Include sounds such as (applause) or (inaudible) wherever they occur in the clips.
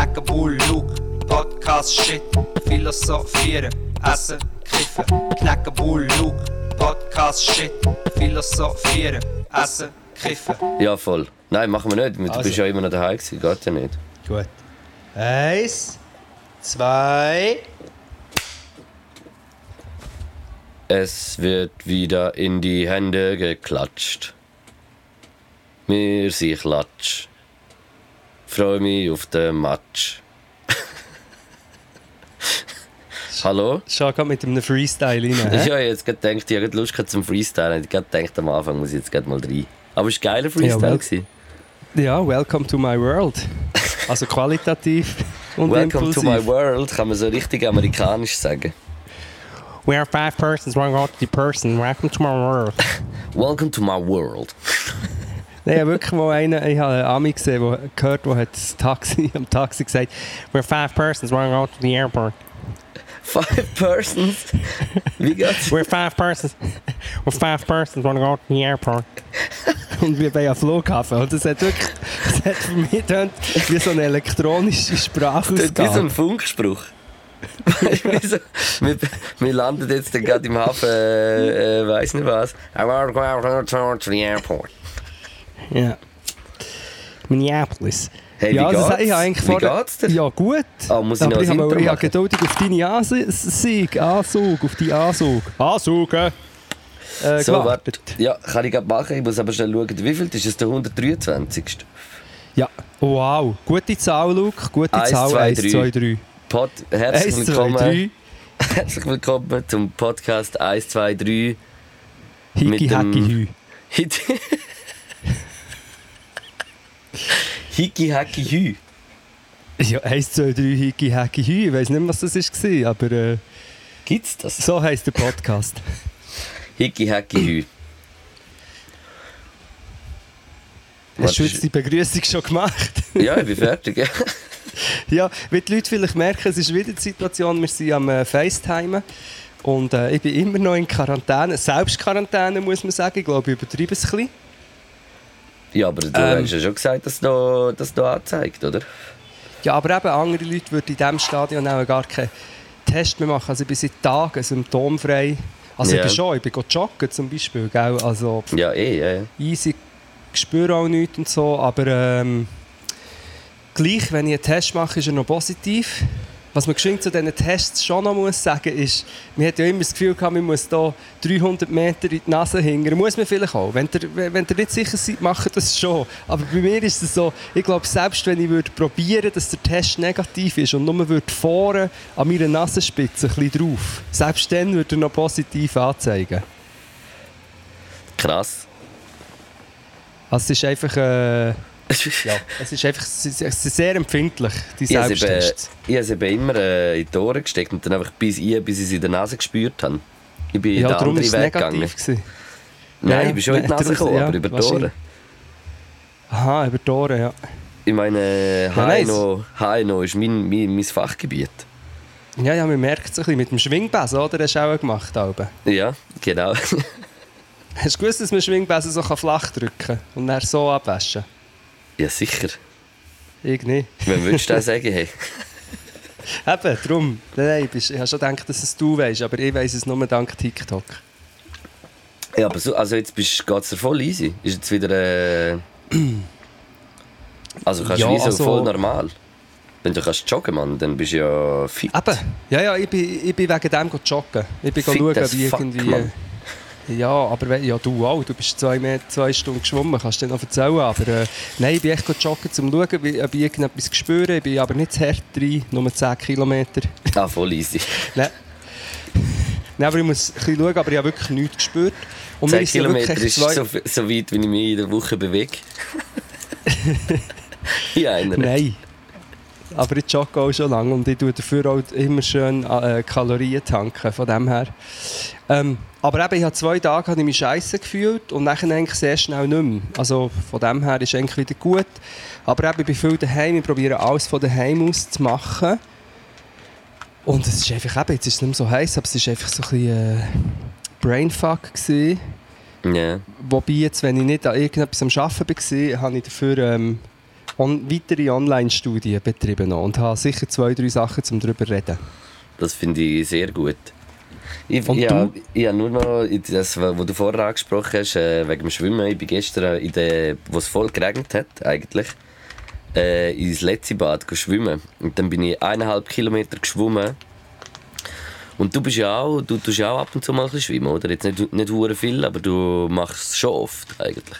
knacken Bull, Luke, Podcast, Shit, philosophieren, essen, kiffen, knacken Bull, Luke, Podcast, Shit, philosophieren, essen, kiffen. Ja, voll. Nein, machen wir nicht. Du Also. bist ja immer noch daheim gewesen. Geht ja nicht. Gut. Eins, zwei. Es wird wieder in die Hände geklatscht. Mir sie klatsch. Freue mich auf den Match. (laughs) Hallo? Schau gerade mit einem Freestyle rein. Ich hä? habe jetzt gerade gedacht, ich habe Lust zum Freestyle. Ich habe gedacht, am Anfang muss ich jetzt gerade mal rein. Aber es war ein geiler Freestyle. Ja, wel-. Ja, welcome to my world. Also qualitativ (laughs) und Welcome to impulsiv. my world, kann man so richtig amerikanisch sagen. We are five persons, one the person. Welcome to my world. (laughs) Welcome to my world. Nein, wirklich mal einen, ich habe einen Ami gesehen, der gehört, der hat das Taxi, am Taxi gesagt, we're five persons, one go to the airport. Five persons. Wie geht's? We're five persons, we're five persons, one go to the airport. Und wir bei einem Flughafen. Und das hat wirklich, das hat für mich getönt wie so eine elektronische ist wie so Sprachausgabe. ein Funkspruch. Wir, wir landen jetzt gerade im Hafen, äh, äh, weiss nicht was. I want to go to the airport. Ja. Minneapolis. Hey, ja, wie das- geht's? ich habe eigentlich wie vorher- geht's dir? Ja, gut. Ah, muss ich noch Aber ich habe ich habe geduldig auf deine Ansig, Ansug, auf die Ansug. Ansugen! Äh, So, gewartet. warte. Ja, kann ich gerade machen. Ich muss aber schnell schauen, wie viel ist es der 123. Ja, wow. Gute Zahl, Luke. Gute Eins, Zahl. zwei, 1, drei. 2, 3. Pod herzlich 1, 2, willkommen. 3. (laughs) Herzlich willkommen zum Podcast 123 Hiki, Mit dem- Haki, Hü. (laughs) Hiki Haki Hü. Ja, 1, 2, 3, Hiki, Haki, Hü. Ich weiß nicht, was das war, aber äh, Gibt's das? so heisst der Podcast. (laughs) Hiki Haki Hü. Hast du jetzt die Begrüßung schon gemacht? (laughs) Ja, ich bin fertig. ja. (laughs) ja, wie die Leute vielleicht merken, es ist wieder die Situation, wir sind am äh, FaceTimen. Und äh, ich bin immer noch in Quarantäne. Selbstquarantäne, muss man sagen. Ich glaube, ich übertreibe es ein bisschen. Ja, aber du Ähm. hast ja schon gesagt, dass du das da anzeigt, oder? Ja, aber eben andere Leute würden in diesem Stadion auch gar keinen Test mehr machen. Also ich bin seit Tagen symptomfrei. Also Ja. ich bin schon, ich bin joggen zum Beispiel, gell? Also Ja, eh, ja, ja. easy, ich spüre auch nichts und so, aber ähm, gleich, wenn ich einen Test mache, ist er noch positiv. Was man geschwind zu diesen Tests schon noch muss sagen ist, man hat ja immer das Gefühl gehabt, man muss hier 300 Meter in die Nase hingern. Muss man vielleicht auch. Wenn ihr, wenn ihr nicht sicher seid, macht das schon. Aber bei mir ist es so, ich glaube, selbst wenn ich würde probieren dass der Test negativ ist und nur würde vorne an meiner Nasenspitze ein bisschen drauf, selbst dann würde er noch positiv anzeigen. Krass. Also es ist einfach... Äh, Ja, es ist einfach es ist, es ist sehr empfindlich, die Selbsttests. ich habe es eben immer äh, in die Ohren gesteckt und dann einfach bis ich, bis ich es in der Nase gespürt habe. Ich bin in Ja, den darum anderen Weg gegangen. Gewesen. Nein, Ja, ich bin schon in die (laughs) Nase darum- gekommen, ja, aber über die. Ohren. Aha, über die Ohren, ja. Ich meine. HNO, HNO ist mein, mein, mein Fachgebiet. Ja, ja, man merkt es ein bisschen. Mit dem Schwingbesen, oder? Hast du auch gemacht, Alben. Ja, genau. (laughs) Hast du gewusst, dass man Schwingbesen so flach drücken kann und dann so abwaschen ja, sicher. Ich nicht. Wenn würdest du das (laughs) sagen, hey? Eben, darum. Nein, ich habe schon gedacht, dass es du weißt, aber ich weiss es nur dank TikTok. Ja, aber so, also jetzt geht es dir voll easy. Ist jetzt wieder. Äh, also kannst du Ja, wie so also- voll normal. Wenn du kannst joggen, Mann, dann bist du ja fit. Eben. Ja, ja, ich bin, ich bin wegen dem joggen. Ich bin Fit schauen, wie fuck, irgendwie... Mann. Ja, aber wenn, ja, du auch. Du bist zwei, Meter, zwei Stunden geschwommen, kannst du dir noch erzählen. Aber äh, nein, ich bin echt joggen, um zu schauen, ob ich irgendetwas spüre. Ich bin aber nicht zu hart rein, nur 10 Kilometer. (laughs) Ah, voll easy. Nein. Nein, aber ich muss ein bisschen schauen, aber ich habe wirklich nichts gespürt. Und 10 ist ja Kilometer ist so, so weit, wie ich mich in der Woche bewege. (laughs) einer. Nein. Aber ich jogge auch schon lange und ich tue dafür auch immer schön äh, Kalorien tanken, von dem her. Ähm, aber eben, ich habe zwei Tage habe ich mich scheiße gefühlt und dann eigentlich sehr schnell nicht mehr. Also von dem her ist eigentlich wieder gut. Aber eben, ich bin viel daheim, ich probiere alles von daheim aus zu machen. Und es ist einfach eben, jetzt ist es nicht mehr so heiß, aber es ist einfach so ein bisschen äh, Brainfuck gewesen. Ja. Wobei jetzt, wenn ich nicht an irgendetwas am Arbeiten war, habe ich dafür ähm, on weitere Online-Studien betrieben und habe sicher zwei, drei Sachen zum darüber reden. Das finde ich sehr gut. Ich, Und ja, du? ich habe nur noch das, was du vorher angesprochen hast, äh, wegen dem Schwimmen. Ich bin gestern, in der, wo es voll geregnet hat, eigentlich, äh, ins letzte Bad schwimmen. Und dann bin ich eineinhalb Kilometer geschwommen. Und du bist ja auch, du tust ja auch ab und zu mal ein bisschen schwimmen, oder? Jetzt nicht, nicht viel, aber du machst es schon oft, eigentlich.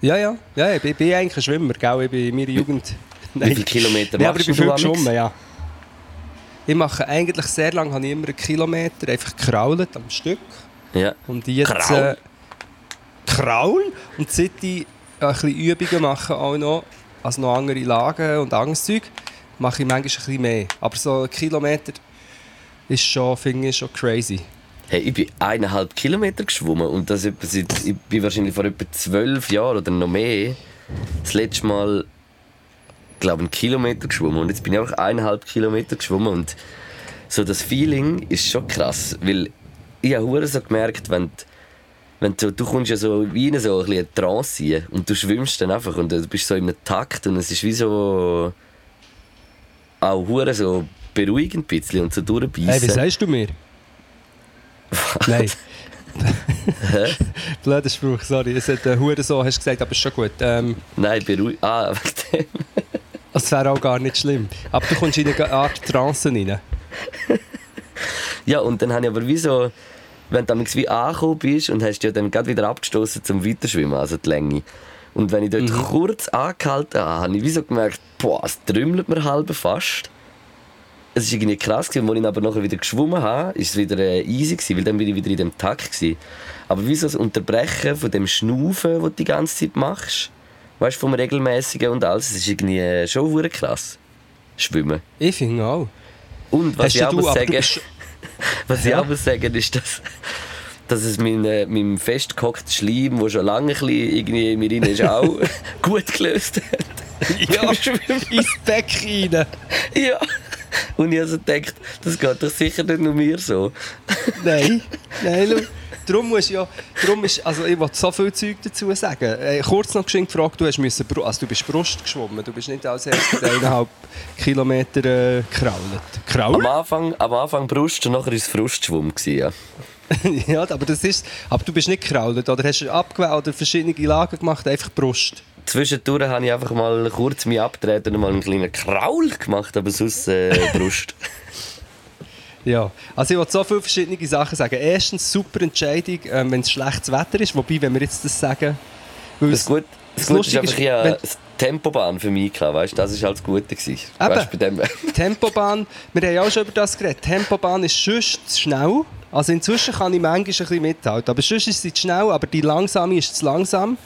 Ja, ja, ja ich bin, eigentlich ein Schwimmer, gell? Ich bin in meiner Jugend... (laughs) Wie viele Kilometer Nein, aber machst ich bin viel geschwommen, ja. Ich mache eigentlich sehr lange habe ich immer einen Kilometer einfach gekrault am Stück. Ja. Und jetzt... Kraul? Äh, Kraul? Und seit ich ein bisschen Übungen mache auch noch, also noch andere Lagen und anderes Zeug, mache ich manchmal ein bisschen mehr. Aber so ein Kilometer ist schon, finde ich, schon crazy. Hey, ich bin eineinhalb Kilometer geschwommen und das etwa seit, ich bin wahrscheinlich vor etwa zwölf Jahren oder noch mehr das letzte Mal, glaube einen Kilometer geschwommen und jetzt bin ich auch eineinhalb Kilometer geschwommen und so das Feeling ist schon krass, weil ich habe so gemerkt, wenn, wenn du, du kommst ja so wie in so ein eine Trance rein und du schwimmst dann einfach und du bist so in einem Takt und es ist wie so auch hure so beruhigend ein bisschen und so durchbeissen. Hey, wie sagst du mir? Nein. Blöder Spruch, sorry. Es hat äh, Hure so, hast du gesagt, aber ist schon gut. Ähm, Nein, beruhigend. Ah, (laughs) wegen dem. das wäre auch gar nicht schlimm. Aber du kommst in eine Art Trance rein. Ja, und dann habe ich aber wie so, wenn du wie angekommen bist und hast dich ja dann gerade wieder abgestoßen zum Weiterschwimmen, also die Länge. Und wenn ich dort kurz angehalten habe, habe ich wie so gemerkt, boah, es trümmelt mir halb fast. Es war irgendwie krass, gewesen. als ich aber nachher wieder geschwommen habe, ist es wieder äh, easy gewesen, weil dann bin ich wieder in dem Takt gewesen. Aber wie so das Unterbrechen von dem Schnaufen, das du die ganze Zeit machst, weißt du, vom regelmäßigen und alles, es ist irgendwie äh, schon hure krass. Schwimmen. Ich finde auch. Und was Hast ich aber du sagen, (laughs) was ich Ja. auch muss sagen, ist, dass, dass es mein, äh, meinem festgehockten Schleim, der schon lange ein irgendwie in mir rein ist, auch (laughs) gut gelöst hat. Ja, ins Beck rein. ja. (laughs) Und ich also gedacht, das geht doch sicher nicht nur mir so. Nein, (laughs) nein, schau. Darum musst du ja, darum ist, also ich wollte so viel Zeug dazu sagen. Äh, kurz noch geschenkt gefragt, du hast müssen, also du bist Brust geschwommen, du bist nicht als erstes eineinhalb Kilometer äh, gekrault. Am Kraul? Anfang, am Anfang Brust und nachher war es Frustschwumm. gewesen, Ja. (laughs) ja, aber das ist, aber du bist nicht gekrault, oder hast du abgewählt oder verschiedene Lagen gemacht, einfach Brust. Zwischendurch habe ich einfach mal kurz mich abgetreten und mal einen kleinen Kraul gemacht, aber sonst äh, (laughs) Brust. Ja, also ich wollte so viele verschiedene Sachen sagen. Erstens, super Entscheidung, ähm, wenn es schlechtes Wetter ist, wobei, wenn wir jetzt das sagen, Das es- Gute, das das Gute ist einfach, habe wenn- Tempobahn für mich weißt du, das war halt das Gute. Gewesen. Eben. Weißt, bei dem, Tempobahn, wir haben ja auch schon über das geredet. Tempobahn ist sonst zu schnell. Also inzwischen kann ich manchmal ein bisschen mithalten. Aber sonst ist sie zu schnell, aber die langsame ist zu langsam.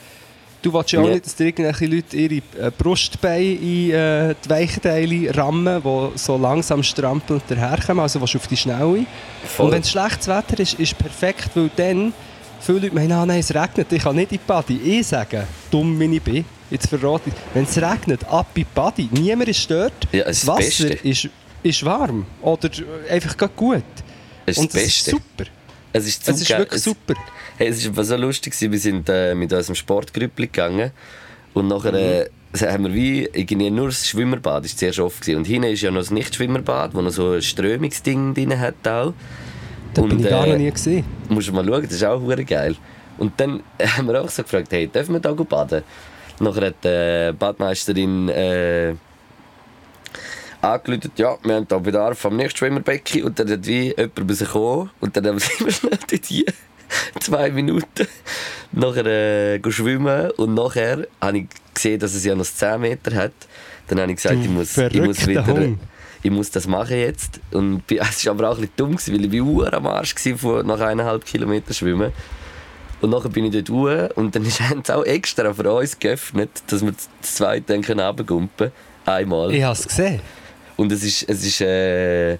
Du willst ja auch Ja. nicht, dass dir irgendwelche Leute ihre äh, Brustbeine in äh, die Weichteile rammen, die so langsam strampelnd daherkommen. Also willst du auf die Schnelle. Voll. Und wenn es schlechtes Wetter ist, ist perfekt, weil dann viele Leute meinen, ah, nein, es regnet, ich kann nicht in die Body. Ich sage, dumm wie ich bin, jetzt verrate ich, wenn es regnet, ab in die Body. Niemand ist dort. Ja, das Wasser Beste. ist, ist warm oder einfach gut. Es ist Und das das ist Beste. super. Es ist, Es ist wirklich es, super. Hey, es war so lustig, wir sind äh, mit unserem Sportgrüppli gegangen und nachher äh, Mhm. haben wir wie irgendwie nur das Schwimmerbad ist zuerst offen gewesen. und hinten ist ja noch das Nicht-Schwimmerbad, wo noch so ein Strömungsding drin hat auch. Da bin Und, ich gar äh, noch nie gesehen. musst du mal schauen, das ist auch hure geil. Und dann haben wir auch so gefragt, hey, dürfen wir da gut baden? Nachher hat die Badmeisterin äh, angerufen, ja, wir haben da Bedarf am Nichtschwimmerbecken und dann hat wie jemand rausgekommen und dann sind wir (laughs) schnell dort hier, (laughs) zwei Minuten, nachher äh, schwimmen und nachher habe ich gesehen, dass es ja noch 10 Meter hat. Dann habe ich gesagt, Du ich muss, ich muss wieder... Hund. Ich muss das machen jetzt. Und (laughs) es war aber auch ein bisschen dumm, weil ich war am Arsch von nach eineinhalb Kilometern schwimmen. Und nachher bin ich dort hoch und dann haben (laughs) sie auch extra für uns geöffnet, dass wir das zweite dann runtergumpen können. Einmal. Ich habe es gesehen. Und es ist, es ist äh,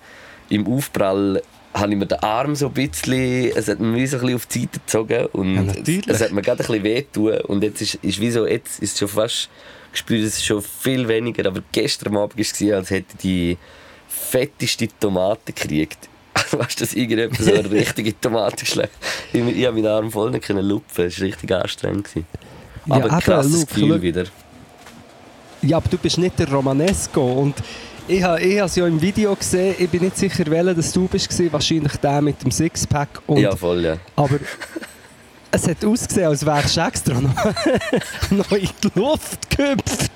im Aufprall habe ich mir den Arm so ein bisschen, es hat mir so ein bisschen auf die Seite gezogen und Ja, es, hat mir gerade ein bisschen wehgetan und jetzt ist, ist wie so, jetzt ist es schon fast, ich spüre es schon viel weniger, aber gestern Abend war es, als hätte ich die fetteste Tomate gekriegt. (laughs) weißt du, dass irgendjemand so eine (laughs) richtige Tomate schlägt? Ich, ich habe meinen Arm voll nicht können lupfen, es war richtig anstrengend. gewesen. Ja, Aber eben, krasses Gefühl wieder. Ja, aber du bist nicht der Romanesco. Und ich habe ich es ja im Video gesehen, ich bin nicht sicher, welcher dass du bist, wahrscheinlich der mit dem Sixpack. Und, ja, voll, ja. Aber es hat ausgesehen, als wärst du extra noch, (laughs) noch in die Luft gehüpft.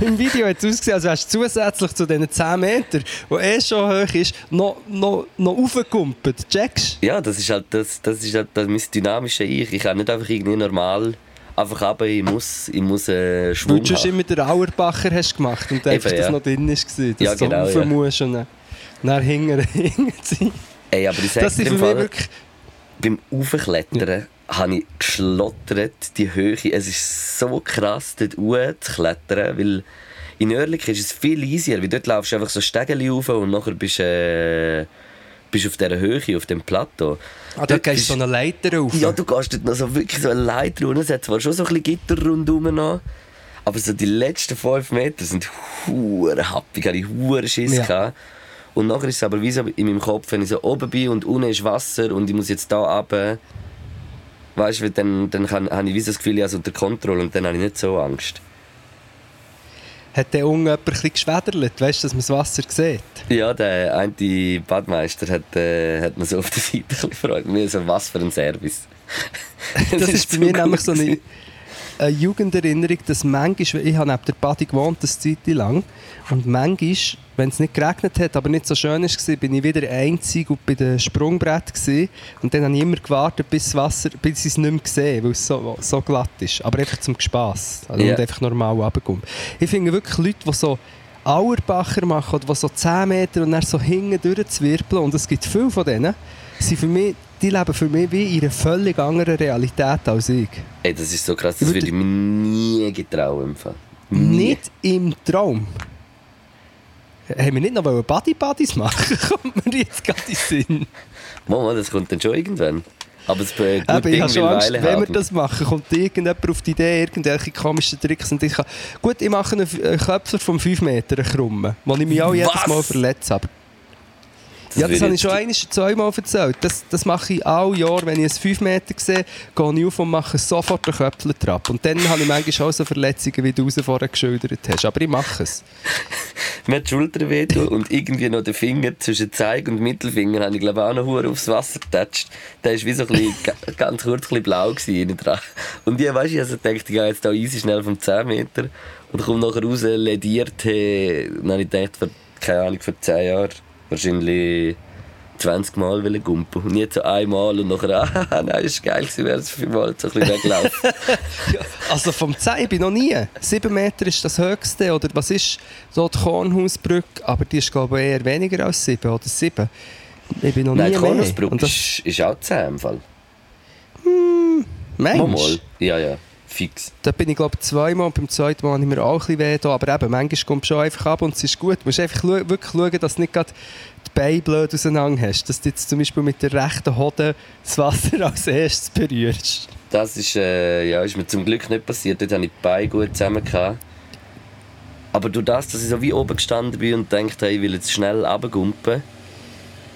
Im Video hat es ausgesehen, als wärst du zusätzlich zu diesen 10 Metern, die eh schon hoch ist, noch, noch, noch aufgekumpelt. Checkst Ja, das ist halt das, das, ist halt das mein dynamische Ich. Ich kann nicht einfach irgendwie normal einfach aber ich muss, ich muss äh, Schwung Weil du schon immer den Auerbacher hast gemacht und einfach, Eben, das ja. noch drin war, dass Ja, du genau, ja. musst und dann, dann hinten (laughs) hinten sein. Ey, aber ich sag Das dir sind im Fall, wirklich... beim Aufklettern habe ich geschlottert, die Höhe. Es ist so krass, dort hoch zu klettern, weil in Oerlikon ist es viel easier, weil dort laufst du einfach so Stegeli rauf und nachher bist du äh, bist auf dieser Höhe, auf dem Plateau. Ah, da Dort gehst du so eine Leiter rauf. Ja, du gehst dort noch so wirklich so eine Leiter runter. Es hat zwar schon so ein bisschen Gitter rundherum noch, aber so die letzten 5 Meter sind hure happig, hatte ich hure Schiss. Ja. gehabt. Und nachher ist es aber wie so in meinem Kopf, wenn ich so oben bin und unten ist Wasser und ich muss jetzt da runter, weißt du, dann, dann habe ich wie so das Gefühl, ich habe es unter Kontrolle und dann habe ich nicht so Angst. Hat der Unge jemand ein bisschen geschwäderlet, weißt du, dass man das Wasser sieht? Ja, der eine Badmeister hat, äh, hat mir so auf der Seite (laughs) gefreut. Mir so, was für ein Service. (laughs) Das ist bei mir nämlich so eine, eine Jugenderinnerung, dass manchmal, ich habe neben der Badi gewohnt, eine Zeit lang, und manchmal, wenn es nicht geregnet hat, aber nicht so schön war, bin ich wieder einzig und bei dem Sprungbrett gewesen. und dann habe ich immer gewartet, bis, das Wasser, bis ich es nicht mehr sehe, weil es so, so glatt ist. Aber einfach zum Spass also Ja. und einfach normal runterkommen. Ich finde wirklich Leute, die so Auerbacher machen oder die so 10 Meter und dann so hinten durchzwirbeln, und es gibt viele von denen, sind für mich, die leben für mich wie in einer völlig anderen Realität als ich. Ey, das ist so krass, das würde würde- ich mir nie getrauen. Im Fall. Nie. Nicht im Traum. Haben wir nicht noch Buddy-Buddies machen? (laughs) Kommt mir jetzt gerade in den Sinn. Mama, das kommt dann schon irgendwann. Aber es äh, gut Ding schon Angst, wenn wir das machen, kommt irgendjemand auf die Idee, irgendwelche komischen Tricks. Und ich kann, gut, ich mache einen Köpfler von 5 Meter, krummen, wo ich mich auch jedes Was? Mal verletze. Aber ja, das habe ich schon einmal, zweimal erzählt. Das, das mache ich alle Jahr, wenn ich einen 5 Meter sehe, gehe ich auf und mache sofort den Köpfler drauf. Und dann habe ich manchmal auch so Verletzungen, wie du sie vorher geschildert hast. Aber ich mache es. (laughs) Mir hat die Schulter wehtun und irgendwie noch den Finger zwischen Zeig und Mittelfinger habe ich glaube auch noch hure aufs Wasser getatscht. Der war wie so ein bisschen, (laughs) ga- ganz kurz ein bisschen blau gewesen innen dran. Und ich weißt, ich also gedacht, ich gehe jetzt hier easy schnell vom 10 Meter und komme nachher raus lediert. Dann habe ich gedacht, vor, keine Ahnung, vor 10 Jahren wahrscheinlich 20 Mal gumpen. Und jetzt so einmal und nachher, (laughs) ah, nein, ist geil gewesen, wäre es fünfmal so ein bisschen weggelaufen. (laughs) Also vom 10 ich bin noch nie. 7 Meter ist das höchste. Oder was ist so die Kornhausbrücke? Aber die ist glaube ich eher weniger als 7 oder 7. Ich bin noch nein, nie die das, ist, ist auch 10 im Fall. Mensch, Mal, mal. Ja, ja, fix. da bin ich glaube zweimal. und Beim zweiten Mal habe ich mir auch ein bisschen weh. Aber eben, manchmal kommt schon einfach ab und es ist gut. Du musst einfach wirklich schauen, dass du nicht gerade die Beine blöd auseinander hast. Dass du jetzt zum Beispiel mit der rechten Hode das Wasser (laughs) als erstes berührst. Das ist, äh, ja, ist mir zum Glück nicht passiert. Dort hatte ich die Beine gut zusammen. Gehabt. Aber durch das, dass ich so wie oben gestanden bin und dachte, hey, ich will jetzt schnell runtergumpen,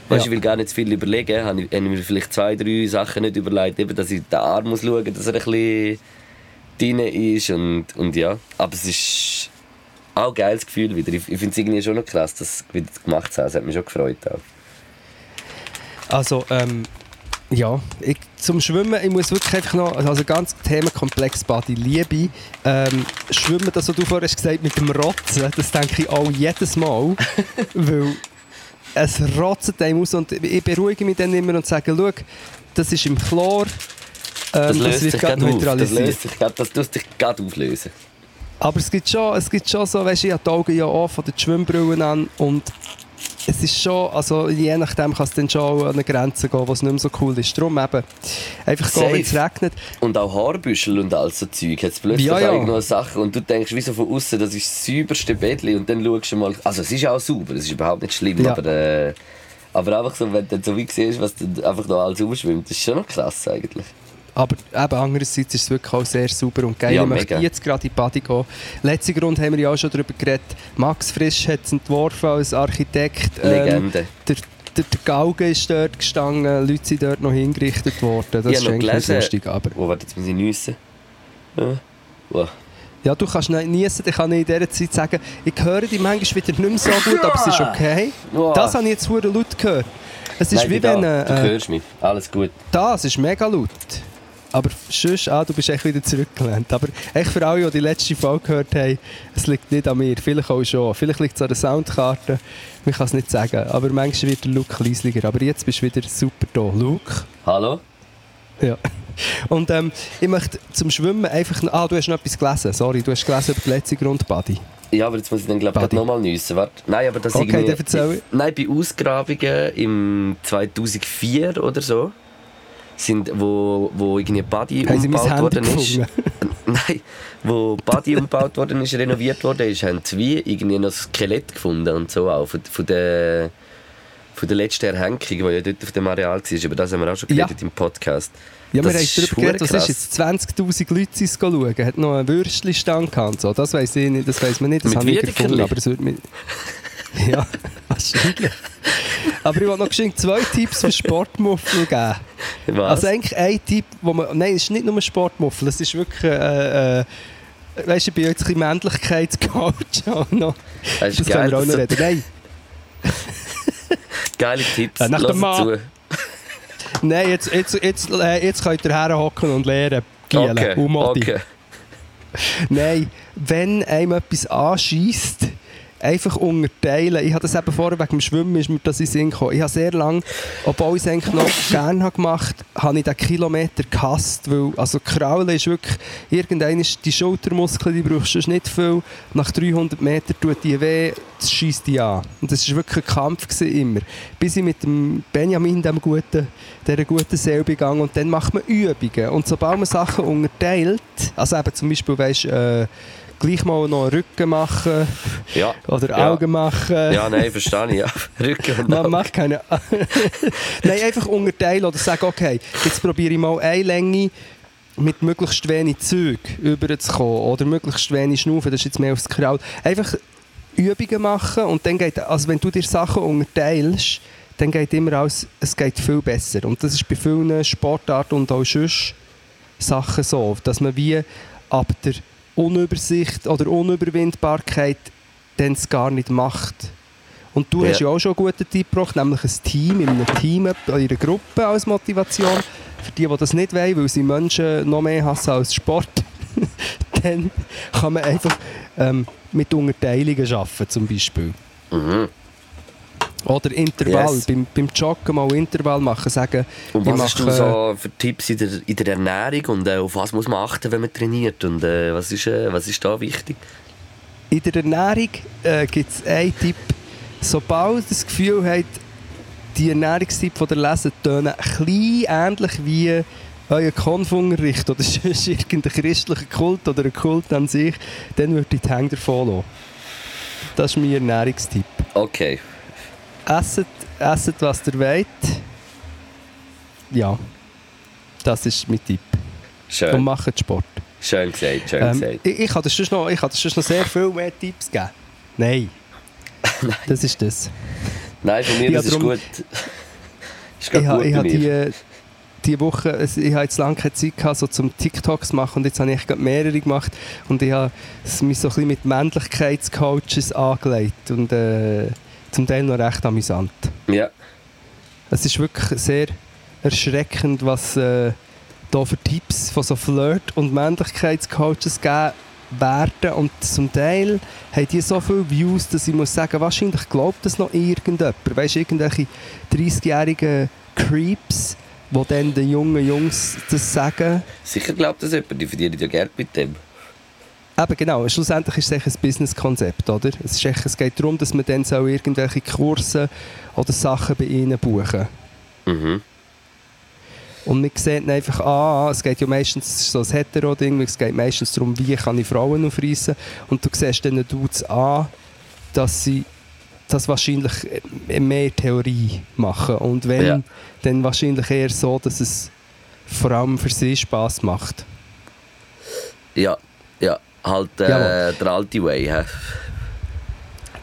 weißt, Ja. ich will gar nicht zu viel überlegen, habe ich, habe ich mir vielleicht zwei, drei Sachen nicht überlegt, eben, dass ich den Arm muss schauen muss, dass er ein bisschen drin ist und, und ja. Aber es ist auch ein geiles Gefühl wieder. Ich, ich finde es irgendwie schon noch krass, dass sie wieder gemacht haben. Es hat mich schon gefreut. Auch. Also, ähm, ja, ich, zum Schwimmen, ich muss wirklich einfach noch, also ganz Themenkomplex Body, Liebe, ähm, Schwimmen, das, was du vorhin hast gesagt mit dem Rotzen, das denke ich auch jedes Mal, (laughs) weil es rotzt einem aus und ich beruhige mich dann immer und sage, schau, das ist im Chlor, Das ähm, löst sich gerade auf. Das, löst sich grad, das tust dich gerade auflösen. Aber es gibt schon, es gibt schon so, weißt du, ich habe die Augen ja auch von den Schwimmbrillen an und es ist schon, also je nachdem kann es dann schon an eine Grenze gehen, wo es nicht mehr so cool ist. Darum eben, einfach gehen, Safe. wenn es regnet. Und auch Haarbüschel und all so Zeug. Hat plötzlich Ja, ja. auch irgendwo Sachen und du denkst wie so von außen, das ist das sauberste Bettli und dann schaust du mal, also es ist auch sauber, es ist überhaupt nicht schlimm, Ja. aber, äh, aber einfach so, wenn du so wie siehst, was dann einfach da alles aufschwimmt, das ist schon noch krass eigentlich. Aber eben andererseits ist es wirklich auch sehr sauber und geil. Ja, ich möchte jetzt gerade in die Body gehen. Letzten Grund haben wir ja auch schon darüber geredet. Max Frisch hat es entworfen als Architekt. Ähm, Legende. der, der, der Galgen ist dort gestanden, Leute sind dort noch hingerichtet worden. Das Ich ist eigentlich gelesen- lustig. Aber Oh, warte, jetzt muss ich nüssen. Ja. Oh. Ja, du kannst nicht niesen, dann kann ich in dieser Zeit sagen, ich höre dich manchmal wieder nicht mehr so gut, aber es ist okay. Ja. Das habe ich jetzt laut gehört. Es ist Nein, wie wenn... du Äh, hörst mich. Alles gut. das ist mega laut. Aber sonst, ah, du bist echt wieder zurückgelehnt. Aber echt für alle, die die letzte Folge gehört haben, es liegt nicht an mir. Vielleicht auch schon. Vielleicht liegt es an der Soundkarte. Man kann es nicht sagen. Aber manchmal wird der Luke leislicher. Aber jetzt bist du wieder super da. Luke? Hallo? Ja. Und ähm, ich möchte zum Schwimmen einfach... Ah, du hast noch etwas gelesen. Sorry, du hast gelesen über die letzte Grundbody. Ja, aber jetzt muss ich dann glaube ich nochmal nüssen. Warte. Nein, aber das Okay, irgendwie... erzähl. Nein, bei Ausgrabungen im 2004 oder so, sind, wo, wo irgendwie Body Haben umgebaut worden ist. (laughs) Nein, wo Body umgebaut worden ist, renoviert worden ist, haben wie irgendwie noch Skelett gefunden und so auch von, von der von der letzten Erhängung, die ja dort auf dem Areal war. Über das haben wir auch schon Ja. geredet im Podcast. Ja, wir Das haben ist darüber geredet, was krass. ist jetzt? 20'000 Leute sind schauen. Hat noch einen Würstchenstand gehabt so. Das weiss ich nicht, das weiss man nicht. Das Mit habe ich Wiedekerli? gefunden, aber es würde mich... (laughs) (laughs) ja, wahrscheinlich. Aber ich wollte noch zwei Tipps für Sportmuffel geben. Was? Also eigentlich ein Tipp, wo man... Nein, es ist nicht nur Sportmuffel, es ist wirklich... Äh, äh, weißt du, bin jetzt ein bisschen Männlichkeitscoach (laughs) auch noch. das Das geil. können wir auch noch reden. Nein, (laughs) geile Tipps. Äh, nach dem Mann. zu. nein jetzt, jetzt, jetzt, äh, jetzt könnt ihr herhocken und lernen. Gielen Okay, Modi. okay. Nein, wenn einem etwas anschießt, einfach unterteilen. Ich habe das eben vorher wegen dem Schwimmen ist mir das in Sinn gekommen. Ich habe sehr lange, obwohl ich es eigentlich noch (coughs) gerne habe gemacht habe, ich den Kilometer gehasst, weil also Kraulen ist wirklich, irgendein ist die Schultermuskeln, die brauchst du nicht viel. Nach 300 Metern tut die weh, das schießt die an. Und das war wirklich ein Kampf gewesen, immer. Bis ich mit dem Benjamin, dem guten, dieser guten Seele begangen und dann macht man Übungen. Und sobald man Sachen unterteilt, also eben zum Beispiel, weißt, äh, gleich mal noch Rücken machen Ja. oder Ja. Augen machen. Ja, nein, verstehe ich. Ja. Rücken und Man macht keine. (laughs) Nein, einfach unterteilen oder sagen, okay, jetzt probiere ich mal eine Länge mit möglichst wenig Züg überzukommen oder möglichst wenig Schnaufen, das ist jetzt mehr aufs Kraul. Einfach Übungen machen und dann geht, also wenn du dir Sachen unterteilst, dann geht immer alles, es geht viel besser. Und das ist bei vielen Sportarten und auch sonst Sachen so, dass man wie ab der Unübersicht oder Unüberwindbarkeit dann es gar nicht macht. Und du Ja. hast ja auch schon einen guten Tipp gebracht, nämlich ein Team, in einem Team, in einer Gruppe als Motivation. Für die, die das nicht wollen, weil sie Menschen noch mehr hassen als Sport, (laughs) dann kann man einfach ähm, mit Unterteilungen arbeiten, zum Beispiel. Mhm. Oder Intervall, Yes. beim, beim Joggen mal Intervall machen, sagen, Und was hast du so für Tipps in der, in der Ernährung und äh, auf was muss man achten, wenn man trainiert? Und äh, was, ist, äh, was ist da wichtig? In der Ernährung äh, gibt es einen Tipp. Sobald das Gefühl habt, die Ernährungstipps, die ihr lesen, tönen ein bisschen ähnlich wie euer Konfunterricht oder (laughs) sonst irgendein christlicher Kult oder ein Kult an sich, dann würde ich die Hände davon lassen. Das ist mein Ernährungstipp. Okay. Esset, esset was ihr wollt. Ja, das ist mein Tipp. Und Schön. macht Sport. Schön gesagt, schön Ähm, gesagt. ich, ich kann dir sonst noch, ich kann sonst noch sehr viel mehr Tipps geben. Nein. (laughs) Das ist das. Nein, von mir, ja, das ist drum- gut. (laughs) ist Ich gut ich habe die, die Woche, ich habe jetzt lange keine Zeit gehabt, so zum TikToks machen und jetzt habe ich gerade mehrere gemacht und ich habe mich so ein bisschen mit Männlichkeitscoaches angelegt und äh, zum Teil noch recht amüsant. Ja, Es ist wirklich sehr erschreckend, was äh, da für Tipps von so Flirt- und Männlichkeitscoaches gegeben werden. Und zum Teil haben die so viele Views, dass ich muss sagen, wahrscheinlich glaubt das noch irgendjemand. Weißt du, irgendwelche 30-jährigen Creeps, die dann den jungen Jungs das sagen. sicher glaubt das jemand, die verdienen ja Geld mit dem. Eben genau, schlussendlich ist es echt ein Businesskonzept, oder? Es, ist echt, es geht darum, dass man dann so irgendwelche Kurse oder Sachen bei ihnen buchen Mhm. Und man sieht dann einfach, ah, es geht ja meistens so ein Hetero-Ding, es geht meistens darum, wie kann ich Frauen aufreißen. Und du siehst dann Dudes an, dass sie das wahrscheinlich äh, mehr Theorie machen. Und wenn, Ja. dann wahrscheinlich eher so, dass es vor allem für sie Spass macht. Ja, ja. Halt äh, der alte Way? Der